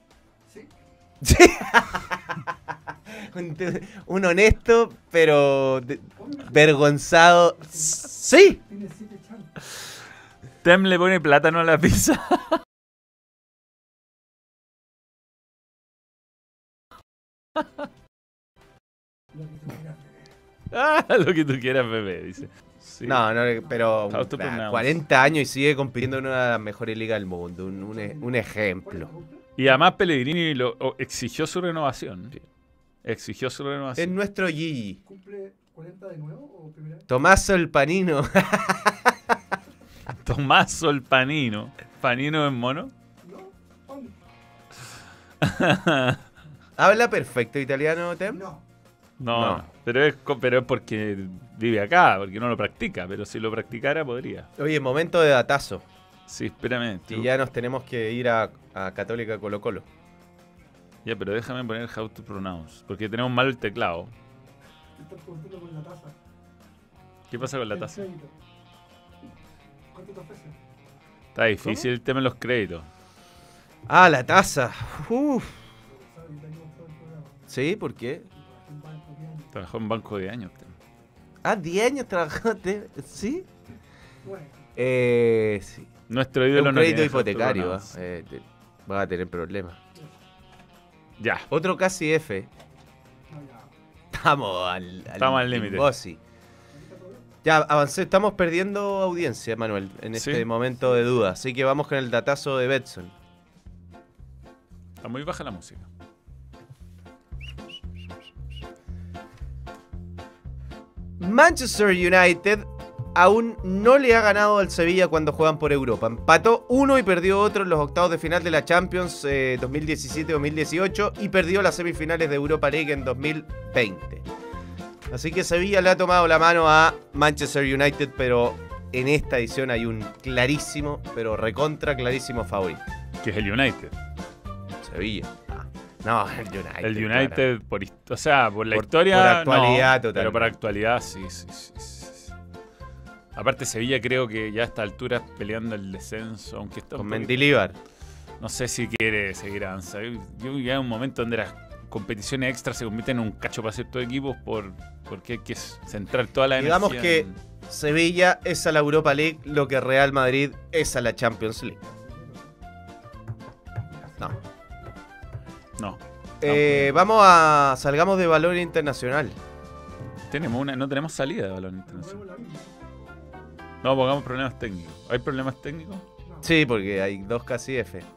Sí. un, un honesto, pero vergonzado. ¡Sí! Tem le pone plátano a la pizza. Ah, lo que tú quieras, bebé, dice. Sí. No, no, pero ah, pronounce. 40 años y sigue compitiendo en una de las mejores ligas del mundo. Un, un e- un ejemplo. Y además Pellegrini lo, o- exigió su renovación. Exigió su Es renovación. nuestro Gigi. ¿Cumple 40 de nuevo o primera vez? Tomás el Panino. Tomaso el Panino. ¿Panino en mono? No. ¿Habla perfecto italiano, Tem? No. No, No. Pero, es, pero es porque vive acá, porque no lo practica. Pero si lo practicara, podría. Oye, momento de datazo. Sí, espérame. Tú- ya nos tenemos que ir a, a Católica Colo Colo. Ya, pero déjame poner how to pronounce. Porque tenemos mal el teclado. Te estás preguntando por la taza. ¿Qué pasa con la taza? ¿Cuánto te ofrecen? Está difícil el tema de los créditos. Ah, la taza. Uf. ¿Sí? ¿Por qué? Un banco de años. Trabajó en banco de años. Ah, 10 años trabajaste. ¿Sí? Bueno, Eh, sí. Nuestro Es ídolo un no crédito hipotecario. ¿ah? Eh, vas a tener problemas. Ya. Otro casi F. Estamos al Estamos al límite. Ya, avancé. Estamos perdiendo audiencia, Manuel, en Sí. este momento de duda. Así que vamos con el datazo de Betson. Está muy baja la música. Manchester United aún no le ha ganado al Sevilla cuando juegan por Europa. Empató uno y perdió otro en los octavos de final de la Champions eh, 2017-2018 y perdió las semifinales de Europa League en 2020. Así que Sevilla le ha tomado la mano a Manchester United, pero en esta edición hay un clarísimo, pero recontra clarísimo favorito. Que es el United. Sevilla. Ah, No, el United. El claro. United, por, o sea, por la Por- historia. por actualidad, no, total. Pero por actualidad, sí, sí, sí. Aparte, Sevilla creo que ya a esta altura peleando el descenso, aunque está Con Mendilibar. No sé si quiere seguir avanzando. Yo ya en un momento donde las competiciones extras se convierten en un cacho para ciertos equipos por, porque hay que centrar toda la Digamos energía que en- Sevilla es a la Europa League lo que Real Madrid es a la Champions League. No. No. Eh, vamos a. Salgamos de valor internacional. Tenemos una, no tenemos salida de balón internacional. No, pongamos problemas técnicos. ¿Hay problemas técnicos? Sí, porque hay dos casi F. ¡Siempre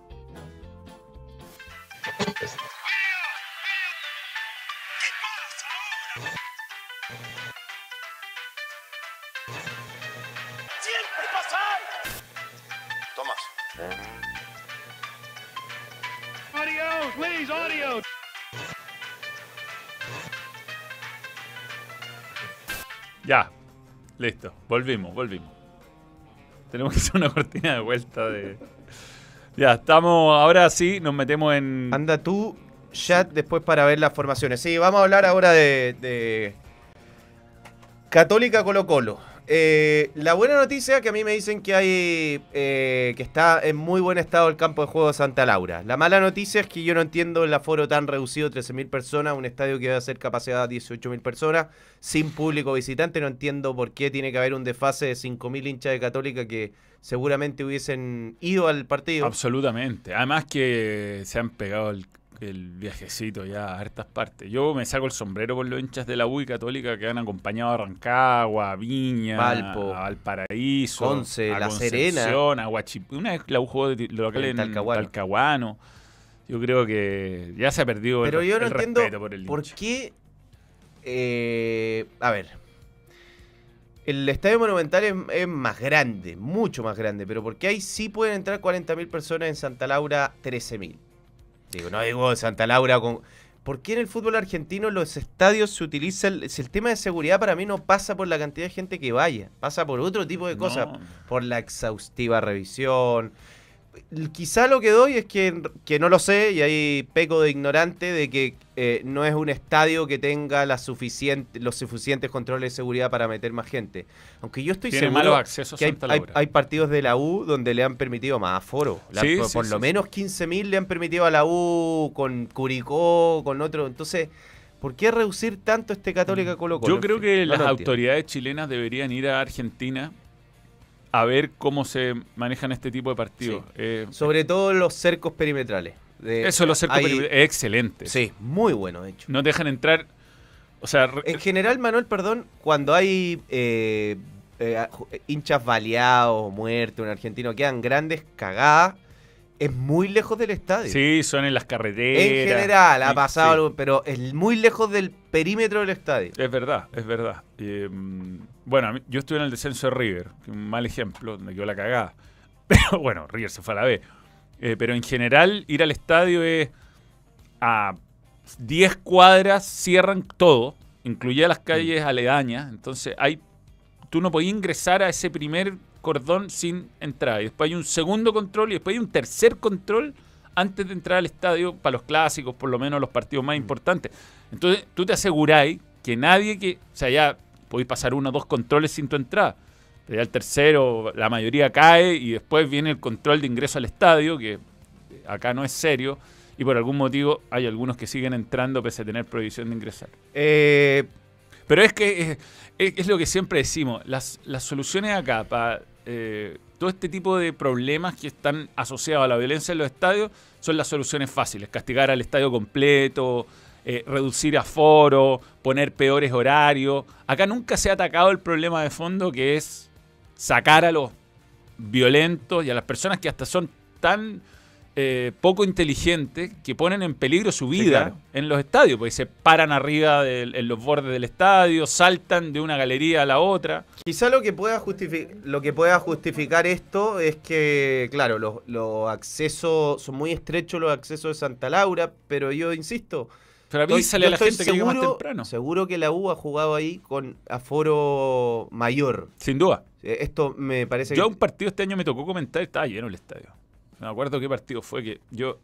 pasa! Tomás. Audio, please, audio. Ya. Listo. Volvimos, volvimos. Tenemos que hacer una cortina de vuelta de. Ya, estamos. Ahora sí, nos metemos en. Anda tú, chat, después para ver las formaciones. Sí, vamos a hablar ahora de. de Católica Colo Colo. Eh, la buena noticia que a mí me dicen que hay eh, que está en muy buen estado el campo de juego de Santa Laura. La mala noticia es que yo no entiendo el aforo tan reducido, 13.000 personas, un estadio que a ser capacidad de 18.000 personas, sin público visitante. No entiendo por qué tiene que haber un desfase de 5.000 hinchas de Católica que seguramente hubiesen ido al partido. Absolutamente. Además que se han pegado el, el viajecito ya a hartas partes. Yo me saco el sombrero por los hinchas de la U y Católica que han acompañado a Rancagua, a Viña, Valpo, a Valparaíso, Conce, a La Concepción, a Guachip- Una vez la U jugó de local En Talcahuano. Talcahuano. Yo creo que ya se ha perdido el, Pero yo no el entiendo respeto por el por hincha. qué. eh, a ver. El estadio monumental es, es más grande, mucho más grande, pero ¿por qué ahí sí pueden entrar 40.000 personas en Santa Laura 13.000? Digo, no digo Santa Laura con. ¿Por qué en el fútbol argentino los estadios se utilizan? Si el tema de seguridad para mí no pasa por la cantidad de gente que vaya, pasa por otro tipo de cosas, No. por la exhaustiva revisión. Quizá lo que doy es que, que no lo sé y ahí peco de ignorante de que eh, no es un estadio que tenga la suficiente, los suficientes controles de seguridad para meter más gente. Aunque yo estoy Tiene seguro malos accesos que hay, hay- partidos de la U donde le han permitido más aforo. La- Sí, por sí, por sí, lo sí. menos 15.000 le han permitido a la U con Curicó, con otro. Entonces, ¿por qué reducir tanto este Católica Colo Colo? Yo creo que No las autoridades chilenas deberían ir a Argentina a ver cómo se manejan este tipo de partidos. Eh, Sobre todo los cercos perimetrales. De- eso los cercos hay- perimetrales, es excelente. Sí, muy bueno, de hecho. No dejan entrar. O sea, En general, Manuel, perdón, cuando hay eh, eh, ju- hinchas baleados, muertos, un argentino, quedan grandes cagadas, es muy lejos del estadio. sí, son en las carreteras. en general, ha pasado sí, algo, pero es muy lejos del perímetro del estadio. Es verdad, es verdad. Eh, bueno, mí- yo estuve en el descenso de River, que un mal ejemplo, donde quedó la cagada. Pero bueno, River se fue a la B. Eh, pero en general, ir al estadio es a 10 cuadras, cierran todo, incluye las calles aledañas. Entonces, hay tú no podías ingresar a ese primer cordón sin entrar. Y después hay un segundo control y después hay un tercer control antes de entrar al estadio para los clásicos, por lo menos los partidos más importantes. Entonces, tú te aseguráis que nadie que, o sea, ya podéis pasar uno o dos controles sin tu entrada. Ya el tercero, la mayoría cae y después viene el control de ingreso al estadio, que acá no es serio, y por algún motivo hay algunos que siguen entrando pese a tener prohibición de ingresar. Eh, Pero es que es, es- lo que siempre decimos, las, las soluciones acá para todo este tipo de problemas que están asociados a la violencia en los estadios son las soluciones fáciles, castigar al estadio completo, eh, reducir aforo, poner peores horarios. Acá nunca se ha atacado el problema de fondo que es sacar a los violentos y a las personas que hasta son tan eh, poco inteligentes que ponen en peligro su Sí, vida claro. en los estadios, porque se paran arriba en los bordes del estadio, saltan de una galería a la otra. Quizá lo que pueda justificar lo que pueda justificar esto es que, claro, los, los accesos son muy estrechos los accesos de Santa Laura, pero yo insisto. Pero estoy- avísale yo a la gente que llegue más seguro- temprano. Seguro que la U ha jugado ahí con aforo mayor. Sin duda. Eh, Esto me parece Yo a que un partido este año me tocó comentar, estaba lleno el estadio. No me acuerdo qué partido fue que yo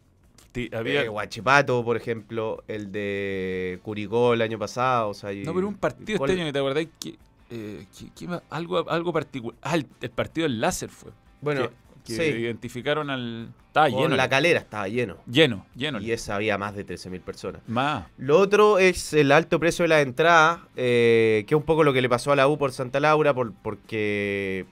había... eh, Huachipato, por ejemplo, el de Curicó el año pasado. O sea, y- no, pero un partido ¿cuál- este año que te acordáis que... eh, que- que algo, algo particular. Ah, el, el partido del láser fue. Bueno, que, sí. identificaron al... Estaba con lleno. la calera estaba lleno. Lleno, lleno. Y esa había más de 13.000 personas. Más. Lo otro es el alto precio de la entrada, eh, que es un poco lo que le pasó a la U por Santa Laura, por, porque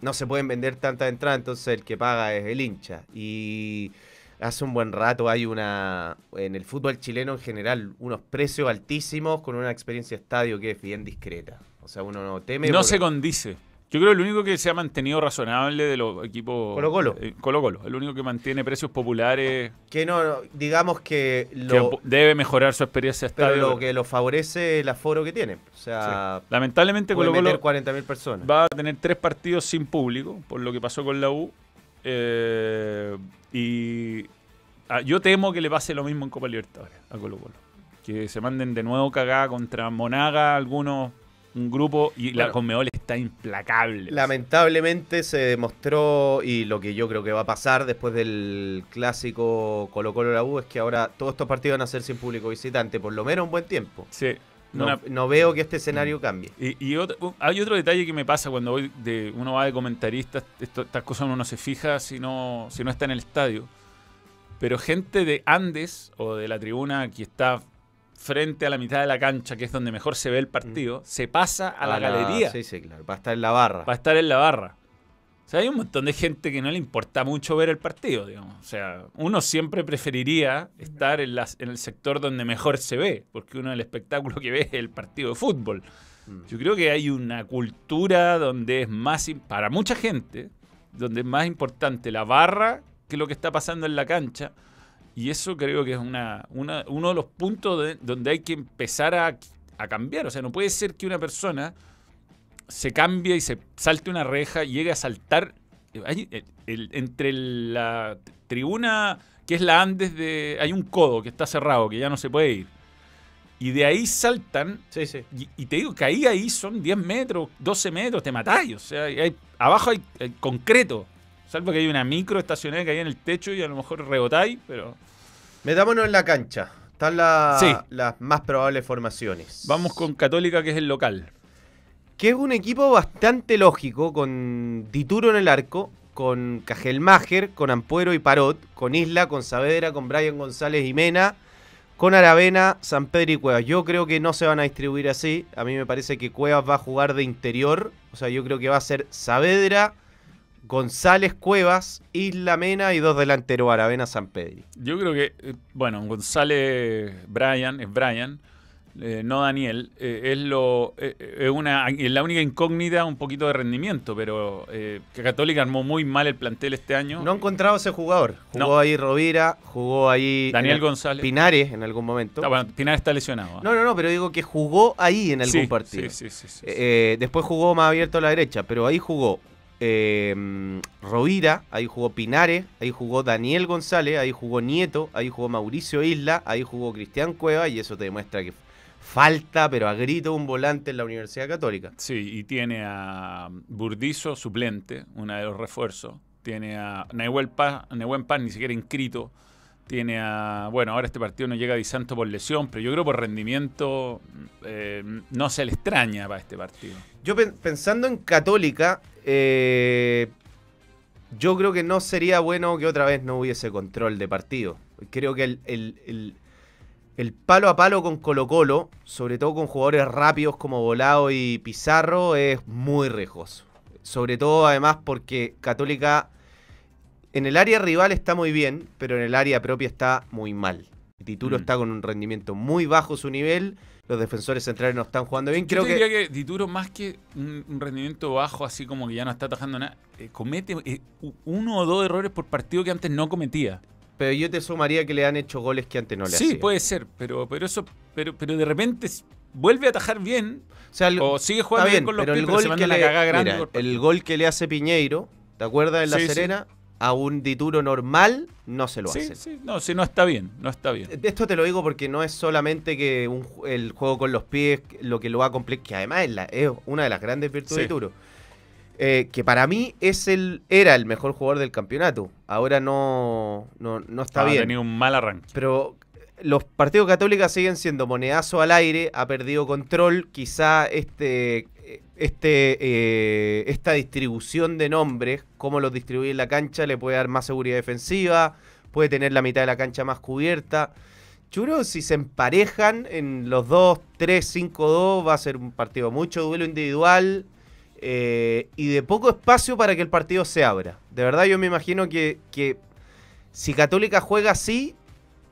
no se pueden vender tantas entradas, entonces el que paga es el hincha. Y hace un buen rato hay una, en el fútbol chileno en general, unos precios altísimos con una experiencia de estadio que es bien discreta. O sea, uno no teme. No se condice. Yo creo que el único que se ha mantenido razonable de los equipos... Colo-Colo. eh, Colo-Colo. El único que mantiene precios populares... Que no, no, digamos que que lo, debe mejorar su experiencia pero estadio. lo que lo favorece es el aforo que tiene. O sea, Lamentablemente puede Colo-Colo meter 40.000 personas. va a tener tres partidos sin público, por lo que pasó con la U. Eh, y ah, yo temo que le pase lo mismo en Copa Libertadores a Colo Colo. Que se manden de nuevo cagada contra Monaga, algunos, un grupo, y la. Conmebol está implacable. Lamentablemente se demostró, y lo que yo creo que va a pasar después del clásico Colo Colo la U, es que ahora todos estos partidos van a ser sin público visitante, por lo menos un buen tiempo. Sí. No, Una- no veo que este escenario cambie. Y, y otro- u- hay otro detalle que me pasa cuando voy de, uno va de comentarista, esto- estas cosas uno no se fija si no, si no está en el estadio. Pero gente de Andes o de la tribuna que está frente a la mitad de la cancha, que es donde mejor se ve el partido, se pasa a la galería Sí, sí, claro. Va a estar en la barra. para estar en la barra. O sea, hay un montón de gente que no le importa mucho ver el partido, digamos. O sea, uno siempre preferiría estar en, las- en el sector donde mejor se ve, porque uno el espectáculo que ve es el partido de fútbol. Mm. Yo creo que hay una cultura donde es más, para mucha gente, donde es más importante la barra que lo que está pasando en la cancha. Y eso creo que es una, una- uno de los puntos de- donde hay que empezar a, a cambiar. O sea, no puede ser que una persona se cambie y se salte una reja y llegue a saltar eh, hay- el- el- entre la tribuna que es la Andes de... Hay un codo que está cerrado, que ya no se puede ir. Y de ahí saltan Sí, sí. y, y te digo que ahí, ahí son 10 metros, 12 metros, te matáis. O sea, hay- abajo hay, hay concreto. Salvo que hay una micro estacionaria que hay en el techo y a lo mejor rebotáis, pero... Metámonos en la cancha. Están la- Sí. las más probables formaciones. Vamos con Católica, que es el local. Que es un equipo bastante lógico, con Dituro en el arco, con Cajelmacher, con Ampuero y Parot, con Isla, con Saavedra, con Brian González y Mena, con Aravena, San Pedro y Cuevas. Yo creo que no se van a distribuir así. A mí me parece que Cuevas va a jugar de interior. O sea, yo creo que va a ser Saavedra, González, Cuevas, Isla, Mena y dos delanteros, Aravena, San Pedro. Yo creo que, eh, bueno, González Brian, es Brian, eh, no Daniel, eh, es lo eh, es una es la única incógnita un poquito de rendimiento, pero que Católica armó muy mal el plantel este año. No ha encontrado ese jugador. Jugó No. ahí Rovira, jugó ahí Daniel González. Pinares en algún momento. Ah, bueno, Pinar está lesionado. ¿ah? No, no, no, pero digo que jugó ahí en algún Sí, partido. sí, sí, sí, sí, después jugó más abierto a la derecha, pero ahí jugó eh, Rovira, ahí jugó Pinares, ahí jugó Daniel González, ahí jugó Nieto, ahí jugó Mauricio Isla, ahí jugó Cristian Cueva y eso te demuestra que falta, pero a grito, un volante en la Universidad Católica. Sí, y tiene a Burdizo, suplente, una de los refuerzos. Tiene a Nahuel Paz, Nehuen Paz, ni siquiera inscrito. Tiene a. Bueno, ahora este partido no llega a Di Santo por lesión, pero yo creo por rendimiento eh, no se le extraña para este partido. Yo pen- pensando en Católica, eh, yo creo que no sería bueno que otra vez no hubiese control de partido. Creo que el, el- el- palo a palo con Colo Colo, sobre todo con jugadores rápidos como Volado y Pizarro, es muy riesgoso. Sobre todo además porque Católica en el área rival está muy bien, pero en el área propia está muy mal. Tituro Mm. está con un rendimiento muy bajo su nivel. Los defensores centrales no están jugando bien. Yo Creo te que diría que Dituro, más que un, rendimiento bajo, así como que ya no está atajando nada, eh, comete eh, uno o dos errores por partido que antes no cometía. Pero yo te sumaría que le han hecho goles que antes no le sí, hacían. puede ser, pero, pero eso, pero, pero de repente vuelve a atajar bien. O, sea, el- O sigue jugando bien bien, con los pero pies, el pero se gol manda que le, mira, el gol que le hace Piñeiro, ¿te acuerdas en La Sí, sí. A un Dituro normal no se lo Sí, hacen. sí, no, sí, no está bien, no está bien. Esto te lo digo porque no es solamente que un el juego con los pies lo que lo va a complicar, que además es, la- es una de las grandes virtudes Sí. de Turo. Eh, que para mí es el, era el mejor jugador del campeonato. Ahora no, no, no está Ha bien. tenido un mal arranque. Pero los partidos católicos siguen siendo monedazo al aire, ha perdido control, quizá este, este, eh, esta distribución de nombres, cómo los distribuye en la cancha, le puede dar más seguridad defensiva, puede tener la mitad de la cancha más cubierta. Que si se emparejan en los 2, 3, 5, 2, va a ser un partido mucho duelo individual eh, y de poco espacio para que el partido se abra. De verdad yo me imagino que si Católica juega así,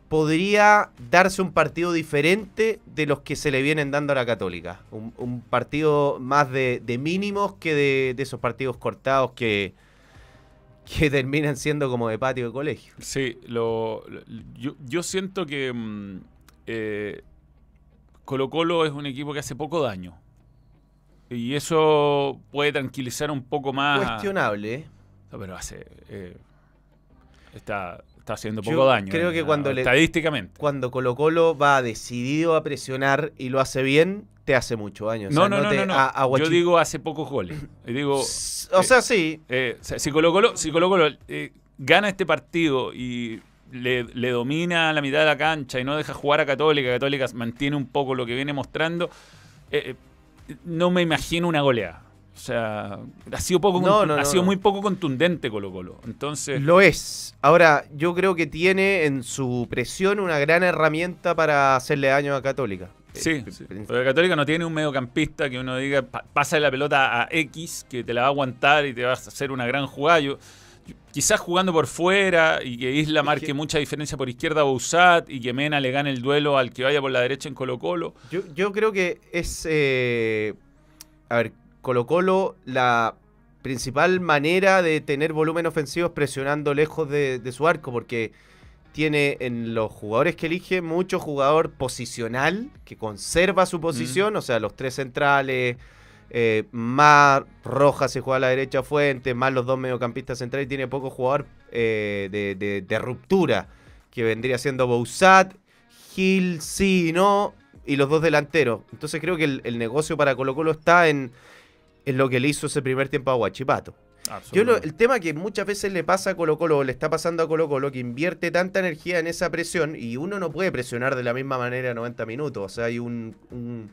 podría darse un partido diferente de los que se le vienen dando a la Católica. Un, un partido más de, de mínimos que de, de esos partidos cortados que, que terminan siendo como de patio de colegio. Sí, lo, lo- yo, yo siento que mm, eh, Colo Colo es un equipo que hace poco daño. Y eso puede tranquilizar un poco más. Cuestionable, ¿eh? No, pero hace. eh, está, está haciendo Yo poco daño. creo eh, que cuando le- Estadísticamente. Cuando Colo Colo va decidido a presionar y lo hace bien, te hace mucho daño. O No, sea, no, no, te- no. no. a- a Yo digo hace pocos goles. Digo. O sea, sí. Eh, o sea, si Colo Colo, si Colo Colo, eh, gana este partido y le, le domina la mitad de la cancha y no deja jugar a Católica, Católica mantiene un poco lo que viene mostrando, eh, eh, no me imagino una goleada. O sea, ha sido, poco No, contu- no, ha no, sido muy poco contundente Colo Colo. Entonces, Lo es. Ahora, yo creo que tiene en su presión una gran herramienta para hacerle daño a Católica. Sí, Eh, sí. Porque Católica no tiene un mediocampista que uno diga, pa- pasa la pelota a X, que te la va a aguantar y te vas a hacer una gran jugada. Yo- quizás jugando por fuera y que Isla marque que- mucha diferencia por izquierda a Bouzat y que Mena le gane el duelo al que vaya por la derecha en Colo Colo. Yo, yo creo que es. eh, a ver, Colo Colo, la principal manera de tener volumen ofensivo es presionando lejos de, de su arco, porque tiene en los jugadores que elige mucho jugador posicional que conserva su posición, o sea, los tres centrales. eh, más Rojas se juega a la derecha Fuente, más los dos mediocampistas centrales, y tiene poco jugador eh, de, de- de ruptura, que vendría siendo Bouzat, Gil, sí, no, y los dos delanteros. Entonces creo que el, el negocio para Colo Colo está en, en lo que le hizo ese primer tiempo a Guachipato. Yo lo- el tema que muchas veces le pasa a Colo Colo, le está pasando a Colo Colo, que invierte tanta energía en esa presión y uno no puede presionar de la misma manera 90 minutos. O sea, hay un, un-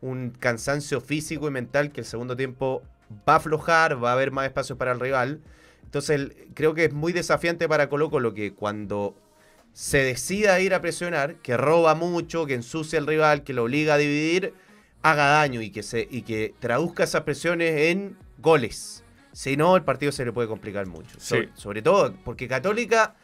un cansancio físico y mental que el segundo tiempo va a aflojar, va a haber más espacios para el rival. Entonces el- creo que es muy desafiante para Colo Colo que cuando se decida ir a presionar, que roba mucho, que ensucia al rival, que lo obliga a dividir, haga daño y que, se, y que traduzca esas presiones en goles. Si no, el partido se le puede complicar mucho. Sí. Sobre, sobre todo porque Católica,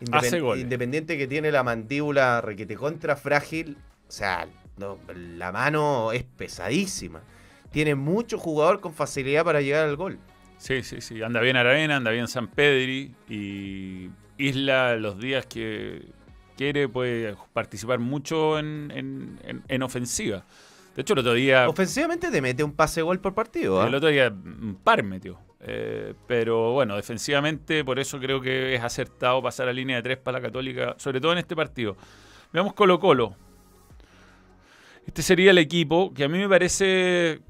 independ- independiente que tiene la mandíbula requete contra frágil, o sea, no, la mano es pesadísima. Tiene mucho jugador con facilidad para llegar al gol. Sí, sí, sí. Anda bien Aravena, anda bien San Pedri y Isla los días que quiere puede participar mucho en, en- en- en ofensiva. De hecho, el otro día... Ofensivamente te mete un pase gol por partido. ¿ah? El otro día un par metió. Eh, pero bueno, defensivamente, por eso creo que es acertado pasar a línea de tres para la Católica, sobre todo en este partido. Veamos Colo Colo. Este sería el equipo que a mí me parece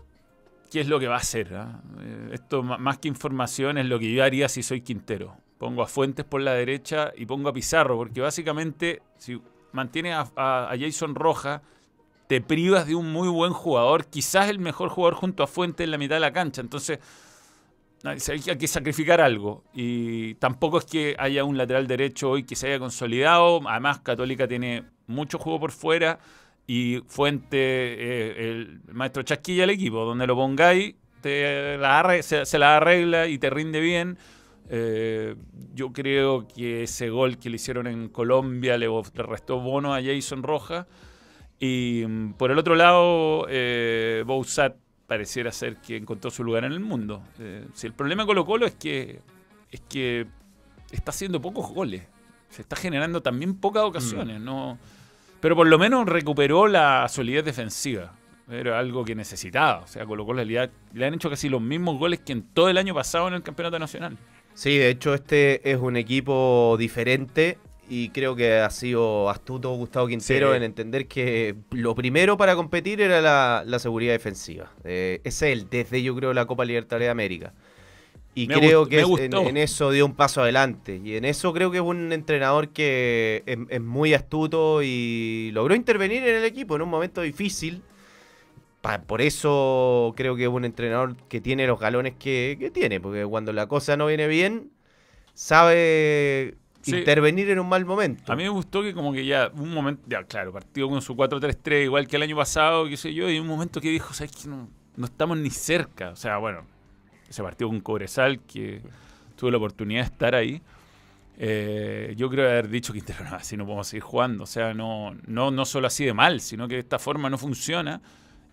que es lo que va a hacer. ¿ah? Eh, esto más que información es lo que yo haría si soy Quintero. Pongo a Fuentes por la derecha y pongo a Pizarro, porque básicamente si mantienes a, a- a Jason Roja, te privas de un muy buen jugador, quizás el mejor jugador junto a Fuentes en la mitad de la cancha. Entonces, hay que sacrificar algo. Y tampoco es que haya un lateral derecho hoy que se haya consolidado. Además, Católica tiene mucho juego por fuera. Y Fuente, el maestro chasquilla el equipo. Donde lo pongáis, te la arre- se, la arregla y te rinde bien. Eh, yo creo que ese gol que le hicieron en Colombia le, le restó bono a Jason Roja. Y mm, por el otro lado, eh, Bouzat pareciera ser que encontró su lugar en el mundo. Eh, si el problema de Colo Colo es que, es que está haciendo pocos goles. Se está generando también pocas ocasiones. No, pero por lo menos recuperó la solidez defensiva. Era algo que necesitaba. O sea, Colo Colo le, le han hecho casi los mismos goles que en todo el año pasado en el Campeonato Nacional. Sí, de hecho este es un equipo diferente y creo que ha sido astuto Gustavo Quintero Sí. en entender que lo primero para competir era la, la seguridad defensiva. Eh, es él, desde yo creo la Copa Libertadores de América. Y Me creo que en, eso dio un paso adelante. Y en eso creo que es un entrenador que es, es muy astuto y logró intervenir en el equipo en un momento difícil. Pa- por eso creo que es un entrenador que tiene los galones que, que tiene, porque cuando la cosa no viene bien, sabe Sí. intervenir en un mal momento. A mí me gustó que como que ya un momento, ya claro, partió con su 4-3-3 igual que el año pasado, qué sé yo, y un momento que dijo, ¿sabes qué? No, no estamos ni cerca. O sea, bueno, ese partido con Cobresal, que tuve la oportunidad de estar ahí. eh, yo creo haber dicho que no, así no podemos seguir jugando. O sea, no, no, no solo así de mal, sino que de esta forma no funciona.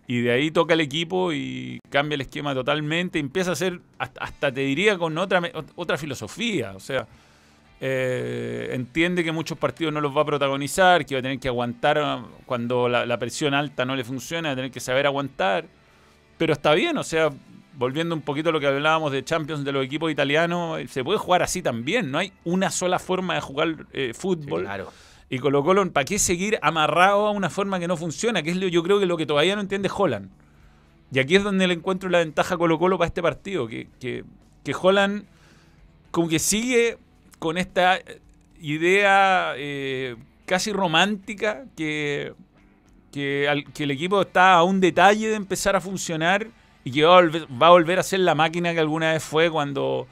Y de ahí toca el equipo y cambia el esquema totalmente. empieza a ser, hasta, hasta te diría, con otra, otra filosofía. O sea, eh, entiende que muchos partidos no los va a protagonizar, que va a tener que aguantar ah, cuando la, la presión alta no le funciona, va a tener que saber aguantar. Pero está bien, o sea, volviendo un poquito a lo que hablábamos de Champions de los equipos italianos, eh, se puede jugar así también. No hay una sola forma de jugar eh, fútbol. claro. Y Colo Colo, ¿para qué seguir amarrado a una forma que no funciona? Que es lo, yo creo que lo que todavía no entiende Holland. Y aquí es donde le encuentro la ventaja a Colo Colo para este partido. Que, que, que Holland como que sigue con esta idea eh, casi romántica que, que, al- que el equipo está a un detalle de empezar a funcionar y que va a, volver, va a volver a ser la máquina que alguna vez fue cuando...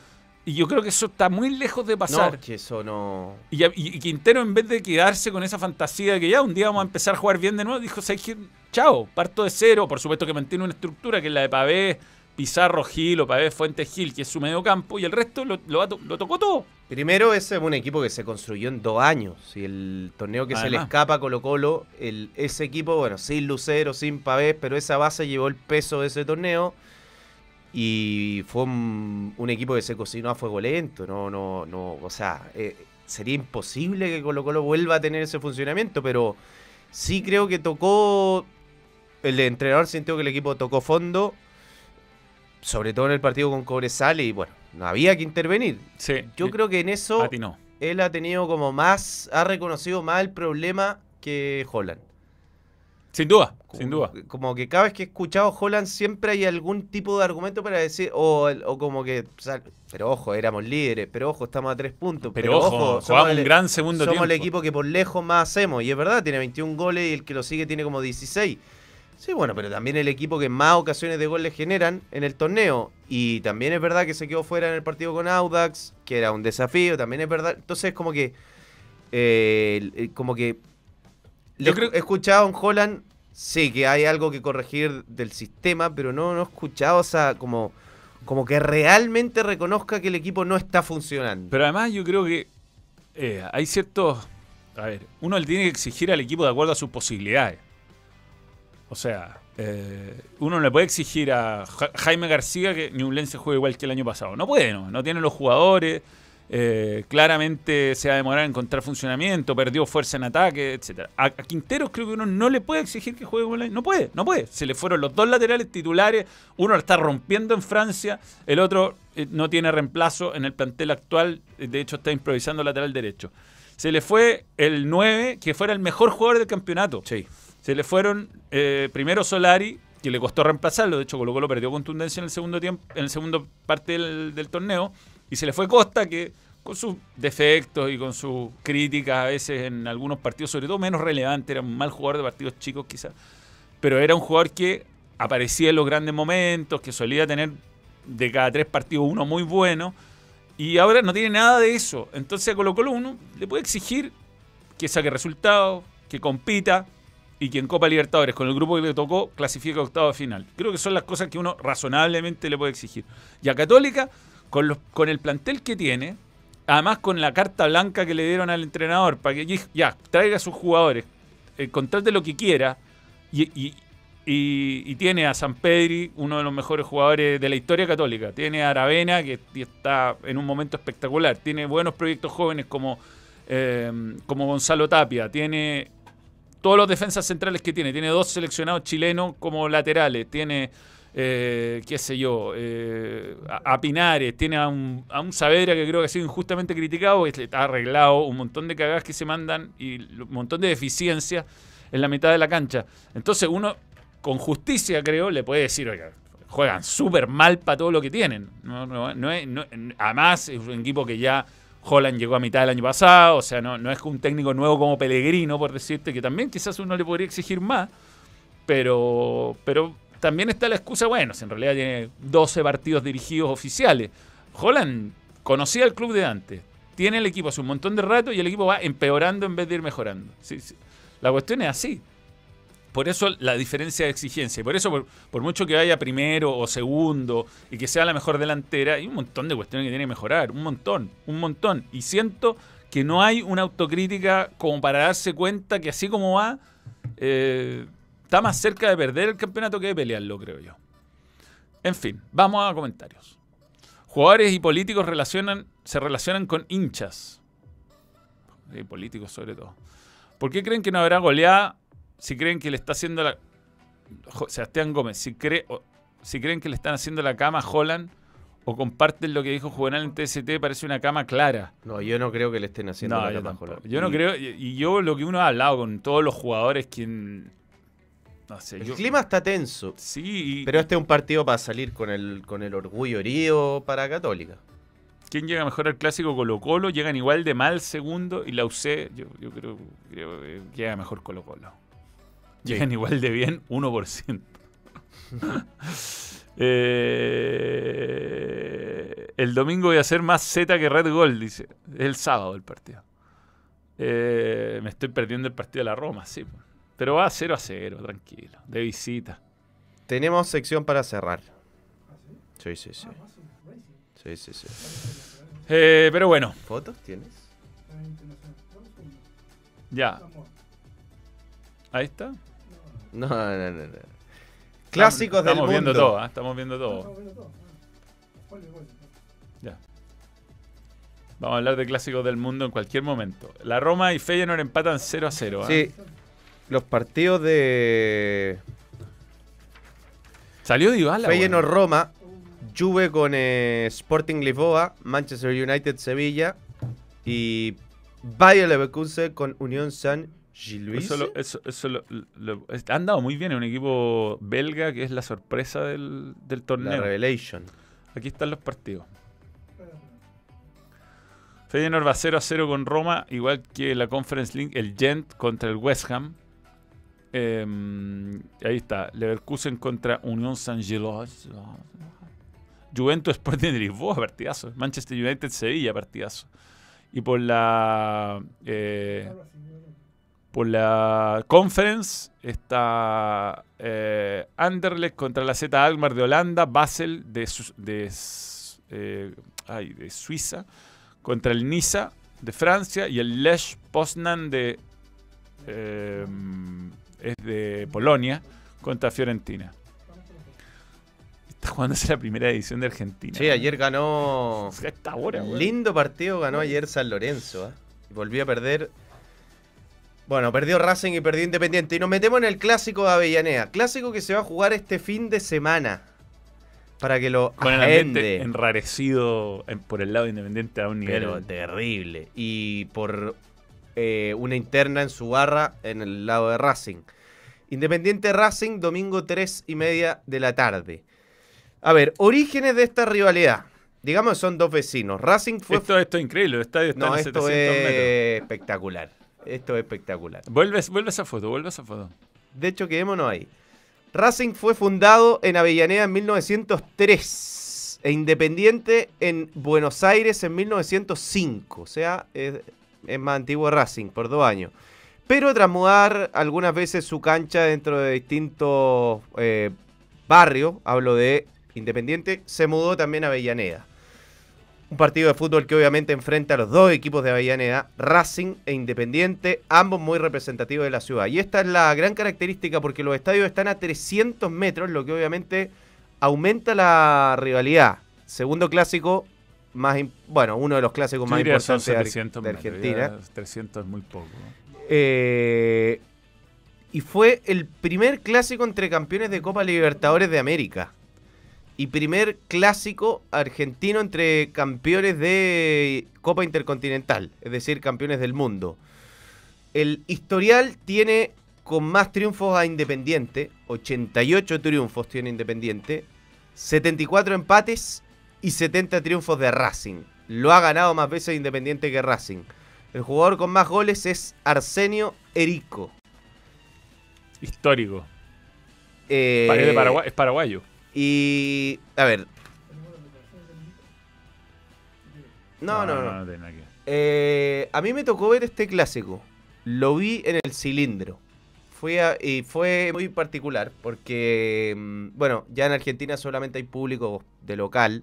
Y yo creo que eso está muy lejos de pasar. No, que eso no. Y, ya- y- y Quintero, en vez de quedarse con esa fantasía de que ya un día vamos a empezar a jugar bien de nuevo, dijo: ¿sabes? Chao, parto de cero. Por supuesto que mantiene una estructura que es la de Pavés, Pizarro, Gil o Pavés, Fuentes, Gil, que es su medio campo, y el resto lo, tocó todo. Primero, ese es un equipo que se construyó en dos años. Y el torneo que se le escapa a Colo Colo, el, ese equipo, bueno, sin Lucero, sin Pavés, pero esa base llevó el peso de ese torneo. Y fue un, un equipo que se cocinó a fuego lento. No, no, no. O sea, eh, sería imposible que Colo Colo vuelva a tener ese funcionamiento, pero sí creo que tocó. El entrenador sintió que el equipo tocó fondo. Sobre todo en el partido con Cobresal y bueno, no había que intervenir. Sí. Yo creo que en eso Atinó. él ha tenido como más, ha reconocido más el problema que Holland. Sin duda, Como- sin duda. Como que cada vez que he escuchado Holland siempre hay algún tipo de argumento para decir, o, o como que, o sea, pero ojo, éramos líderes, pero ojo, estamos a tres puntos. Pero ojo, somos jugamos un el- gran segundo Somos el tiempo. equipo que por lejos más hacemos, y es verdad, tiene 21 goles y el que lo sigue tiene como 16. Sí, bueno, pero también el equipo que más ocasiones de gol le generan en el torneo. Y también es verdad que se quedó fuera en el partido con Audax, que era un desafío, también es verdad. Entonces, como que. eh, como que. Yo creo- He escuchado en Holland, sí, que hay algo que corregir del sistema, pero no, no he escuchado, o sea, como. Como que realmente reconozca que el equipo no está funcionando. Pero además yo creo que eh, hay ciertos... A ver, uno le tiene que exigir al equipo de acuerdo a sus posibilidades. O sea, eh, uno no le puede exigir a Ja- Jaime García que Ñublense juegue igual que el año pasado. No puede, no. No tiene los jugadores. eh, claramente se va a demorar en encontrar funcionamiento, perdió fuerza en ataque, etcétera. A, a Quinteros creo que uno no le puede exigir que juegue año. No puede, no puede. Se le fueron los dos laterales titulares. Uno lo está rompiendo en Francia, el otro eh, no tiene reemplazo en el plantel actual. De hecho, está improvisando lateral derecho. Se le fue el 9, que fuera el mejor jugador del campeonato. Sí. Se le fueron eh, primero Solari, que le costó reemplazarlo. De hecho, Colo Colo perdió contundencia en el segundo tiempo, en el segundo parte del, torneo. Y se le fue Costa, que con sus defectos y con sus críticas a veces en algunos partidos, sobre todo menos relevante, era un mal jugador de partidos chicos quizás. Pero era un jugador que aparecía en los grandes momentos, que solía tener de cada tres partidos uno muy bueno. Y ahora no tiene nada de eso. Entonces a Colo Colo uno le puede exigir que saque resultados, que compita y que en Copa Libertadores, con el grupo que le tocó, clasifique a octavo final. Creo que son las cosas que uno razonablemente le puede exigir. Y a Católica, con, los, con el plantel que tiene, además con la carta blanca que le dieron al entrenador, para que ya- traiga a sus jugadores, eh, contrate lo que quiera, y- y tiene a San Pedri, uno de los mejores jugadores de la historia católica. Tiene a Aravena, que está en un momento espectacular. Tiene buenos proyectos jóvenes como, eh, como Gonzalo Tapia. Tiene todos los defensas centrales que tiene. Tiene dos seleccionados chilenos como laterales. Tiene, eh, qué sé yo, eh, a, Pinares. Tiene a un, a un Saavedra que creo que ha sido injustamente criticado. Que está arreglado. Un montón de cagadas que se mandan y un montón de deficiencias en la mitad de la cancha. Entonces uno, con justicia creo, le puede decir, oiga, juegan súper mal para todo lo que tienen. No, no, no es- no- además, es un equipo que ya Holland llegó a mitad del año pasado, o sea, no, no es un técnico nuevo como Pellegrino, por decirte, que también quizás uno le podría exigir más, pero, pero también está la excusa, bueno, si en realidad tiene 12 partidos dirigidos oficiales. Holland conocía el club de antes, tiene el equipo hace un montón de rato y el equipo va empeorando en vez de ir mejorando. Sí. La cuestión es así. Por eso la diferencia de exigencia. Y por eso, por, mucho que vaya primero o segundo y que sea la mejor delantera, hay un montón de cuestiones que tiene que mejorar. Un montón, un montón. Y siento que no hay una autocrítica como para darse cuenta que así como va, eh, está más cerca de perder el campeonato que de pelearlo, creo yo. En fin, vamos a comentarios. Jugadores y políticos relacionan, se relacionan con hinchas. Y políticos sobre todo. ¿Por qué creen que no habrá goleada si creen que le está haciendo la. Sebastián Gómez, si, cree, o- si creen que le están haciendo la cama a Holland o comparten lo que dijo Juvenal en TST, parece una cama clara. No, yo no creo que le estén haciendo No, la yo cama a. Holland. Yo no creo. Y, yo lo que uno ha hablado con todos los jugadores, quien. No sé. El yo- clima está tenso. Sí, Pero este es un partido para salir con el, con el orgullo herido para Católica. ¿Quién llega mejor al clásico Colo Colo? Llegan igual de mal segundo y la UC, yo, yo creo, creo que llega mejor Colo Colo. Llegan igual de bien 1%. Eh, el domingo voy a hacer más Z que Red Gold, dice. Es el sábado el partido. Eh, me estoy perdiendo el partido de la Roma, sí. Pero va 0 a 0, tranquilo. De visita. Tenemos sección para cerrar. Sí, sí, sí. Sí, sí, sí. Eh, pero bueno, ¿Fotos tienes? ya. Ahí está. No, no, no. no. Clásicos estamos del viendo mundo. todo, ¿ah? estamos viendo todo. Ya. Vamos a hablar de clásicos del mundo en cualquier momento. La Roma y Feyenoord empatan 0 a 0. ¿ah? Sí. Los partidos de Salió Dybala. Feyenoord bueno. Roma, Juve con eh, Sporting Lisboa, Manchester United Sevilla y Bayer Leverkusen con Unión San. Eso, lo- eso, eso lo- han dado muy bien. Es un equipo belga que es la sorpresa del, del La torneo. Revelation. Aquí están los partidos. Feyenoord va 0 a 0 con Roma, igual que la Conference League, el Gent contra el West Ham. Eh, ahí está, Leverkusen contra Unión San Gilos. Juventus Sporting de Lisboa, partidazo. Manchester United Sevilla, partidazo. Y por la eh, por la Conference está eh, Anderlecht contra la Z Alkmaar de Holanda, Basel de, eh, ay, de Suiza contra el Niza de Francia y el Lech Poznan de eh, es de Polonia contra Fiorentina. Está jugándose la primera edición de Argentina. Sí, ayer ganó. Weón. Lindo partido ganó ayer San Lorenzo. Y volvió a perder. Bueno, perdió Racing y perdió Independiente. Y nos metemos en el clásico de Avellaneda. Clásico que se va a jugar este fin de semana. Para que lo Con el ambiente agende. enrarecido en- por el lado independiente a un nivel. Pero terrible. Y por eh, una interna en su barra en el lado de Racing. Independiente Racing, domingo 3 y media de la tarde. A ver, orígenes de esta rivalidad. Digamos que son dos vecinos. Racing fue. esto, esto es increíble, el estadio está no, en esto 700 es metros. espectacular. Esto es espectacular. Vuelve, vuelve esa foto, vuelve esa foto. De hecho, quedémonos ahí. Racing fue fundado en Avellaneda en 1903 e Independiente en Buenos Aires en 1905. O sea, es, es más antiguo Racing por dos años. Pero tras mudar algunas veces su cancha dentro de distintos eh, barrios, hablo de Independiente, se mudó también a Avellaneda. Un partido de fútbol que obviamente enfrenta a los dos equipos de Avellaneda, Racing e Independiente, ambos muy representativos de la ciudad. Y esta es la gran característica porque los estadios están a 300 metros, lo que obviamente aumenta la rivalidad. Segundo clásico, más bueno, uno de los clásicos Yo más importantes de, 700 de metros, Argentina. ya 300 es muy poco. Eh, y fue el primer clásico entre campeones de Copa Libertadores de América. Y primer clásico argentino entre campeones de Copa Intercontinental, es decir, campeones del mundo. El historial tiene con más triunfos a Independiente, 88 triunfos tiene Independiente, 74 empates y 70 triunfos de Racing. Lo ha ganado más veces Independiente que Racing. El jugador con más goles es Arsenio Erico. Histórico. Eh, es paraguayo. Y. A ver. No, no, no. ver. Eh, a mí me tocó ver este clásico. Lo vi en el cilindro. Fue a- y fue muy particular porque, mm, bueno, ya en Argentina solamente hay público de local,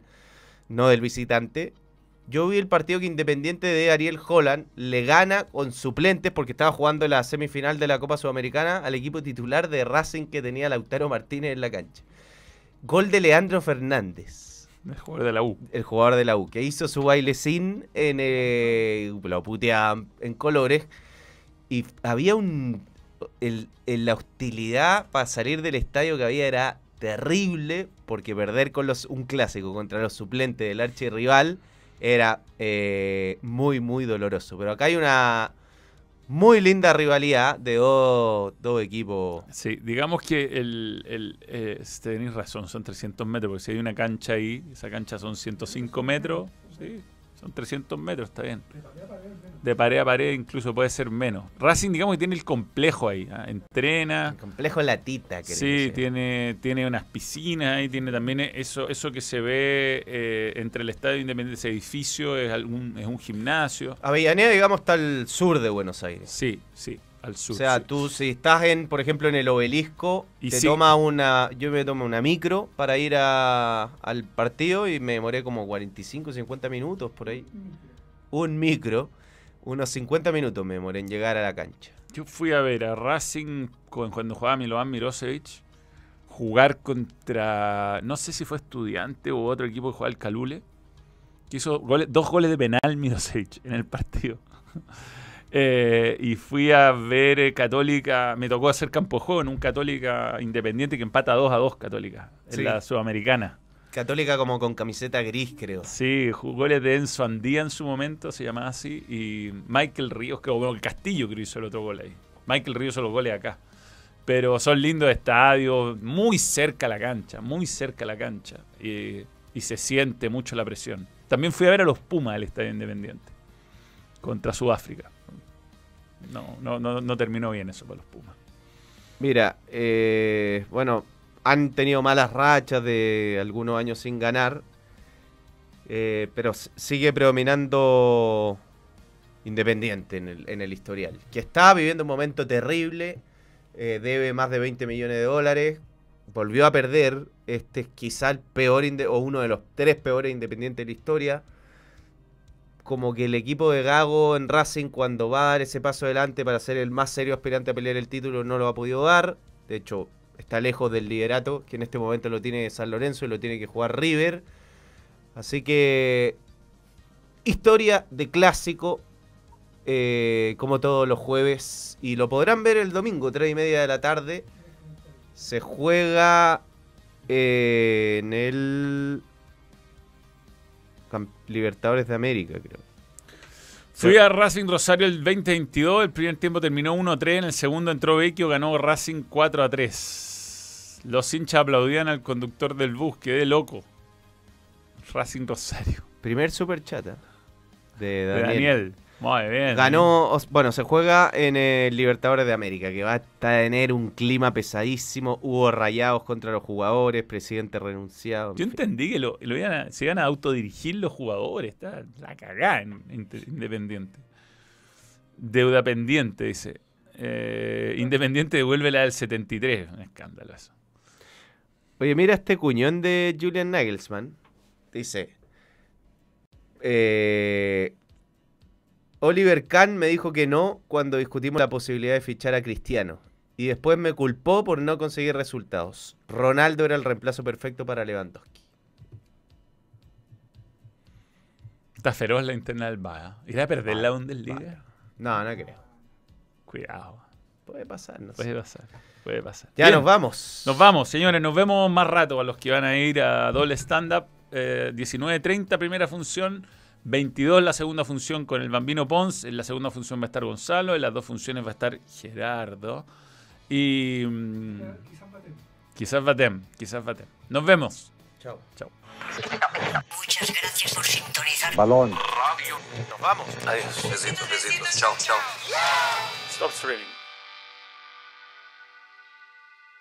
no del visitante. Yo vi el partido que Independiente de Ariel Holland le gana con suplentes porque estaba jugando la semifinal de la Copa Sudamericana al equipo titular de Racing que tenía Lautaro Martínez en la cancha. Gol de Leandro Fernández. El jugador de la U. el jugador de la U, que hizo su bailecín en eh, lo puteaban en colores. Y había un el, el- la hostilidad para salir del estadio que había era terrible porque perder con los un clásico contra los suplentes del archirrival era eh, muy muy doloroso, pero acá hay una muy linda rivalidad de dos, dos equipos. Sí, digamos que el, el eh, tenéis razón, son 300 metros, porque si hay una cancha ahí, esa cancha son 105 metros, sí, Son 300 metros, está bien. De pared a pared incluso puede ser menos. Racing, digamos que tiene el complejo ahí. ¿ah? Entrena. Complejo latita, que Sí, tiene, tiene unas piscinas ahí, tiene también eso, eso que se ve eh, entre el Estadio Independiente, ese edificio, es, algún, es un gimnasio. Avellaneda, digamos, está al sur de Buenos Aires. Sí, sí, al sur. O sea, sí. tú si estás en, por ejemplo, en el obelisco, Y te sí. toma una, yo me tomo una micro para ir a- al partido y me demoré como 45, 50 minutos por ahí. Un micro, unos 50 minutos me demoré en llegar a la cancha. Yo fui a ver a Racing cuando jugaba Milovan Mirosevic jugar contra, no sé si fue estudiante u otro equipo que jugaba el Calule, que hizo goles- dos goles de penal Mirosevic en el partido. Eh, y fui a ver eh, Católica, me tocó hacer campo de juego en un Católica Independiente que empata 2 a 2 Católica, en la Sudamericana. Católica como con camiseta gris, creo. Sí, jugó goles de Enzo Andía en su momento, se llamaba así, y Michael Ríos, que bueno, Castillo creo hizo el otro gol ahí. Michael Ríos hizo los goles acá. Pero son lindos estadios, muy cerca a la cancha, muy cerca a la cancha. Y, y se siente mucho la presión. También fui a ver a los Pumas del Estadio Independiente, contra Sudáfrica. No, no, no, no terminó bien eso para los Pumas. Mira, eh, bueno, han tenido malas rachas de algunos años sin ganar, eh, pero sigue predominando Independiente en el, en el historial, que está viviendo un momento terrible, eh, debe más de 20 millones de dólares, volvió a perder, este es quizá el peor o uno de los tres peores Independientes de la historia. Como que el equipo de Gago en Racing cuando va a dar ese paso adelante para ser el más serio aspirante a pelear el título no lo ha podido dar. De hecho, está lejos del liderato, que en este momento lo tiene San Lorenzo y lo tiene que jugar River. Así que historia de clásico, eh, como todos los jueves. Y lo podrán ver el domingo, 3 y media de la tarde. Se juega eh, en el Libertadores de América, creo. Fui a Racing Rosario el 2022, el primer tiempo terminó 1-3, en el segundo entró Vecchio, ganó Racing 4-3. Los hinchas aplaudían al conductor del bus, quedé loco. Racing Rosario. Primer super chata de De Daniel. Muy bien. Ganó, bueno, se juega en el Libertadores de América, que va a tener un clima pesadísimo. Hubo rayados contra los jugadores, presidente renunciado. en Yo fin. entendí que lo, lo iban a- se iban a autodirigir los jugadores. Está la cagada en Independiente. Deuda pendiente, dice. Eh, Independiente devuelve la del 73. Un escándalo eso. Oye, mira este cuñón de Julian Nagelsmann. Dice: eh, Oliver Kahn me dijo que no cuando discutimos la posibilidad de fichar a Cristiano. Y después me culpó por no conseguir resultados. Ronaldo era el reemplazo perfecto para Lewandowski. Está feroz la interna del Baja. ¿Irá a perder la Bundesliga? No, no creo. Cuidado. Puede pasar, no sé. Puede pasar. Puede pasar. Ya Bien. nos vamos. Nos vamos, señores. Nos vemos más rato a los que van a ir a doble stand-up. Eh, 19.30 primera función. 22 la segunda función con el Bambino Pons. En la segunda función va a estar Gonzalo. En las dos funciones va a estar Gerardo. Y. mm, quizás Batem. Quizás Batem. Nos vemos. Chao. Chao. Muchas gracias por sintonizar. Balón. Nos vamos. Adiós. Besitos, besitos. Chao, chao. Stop streaming.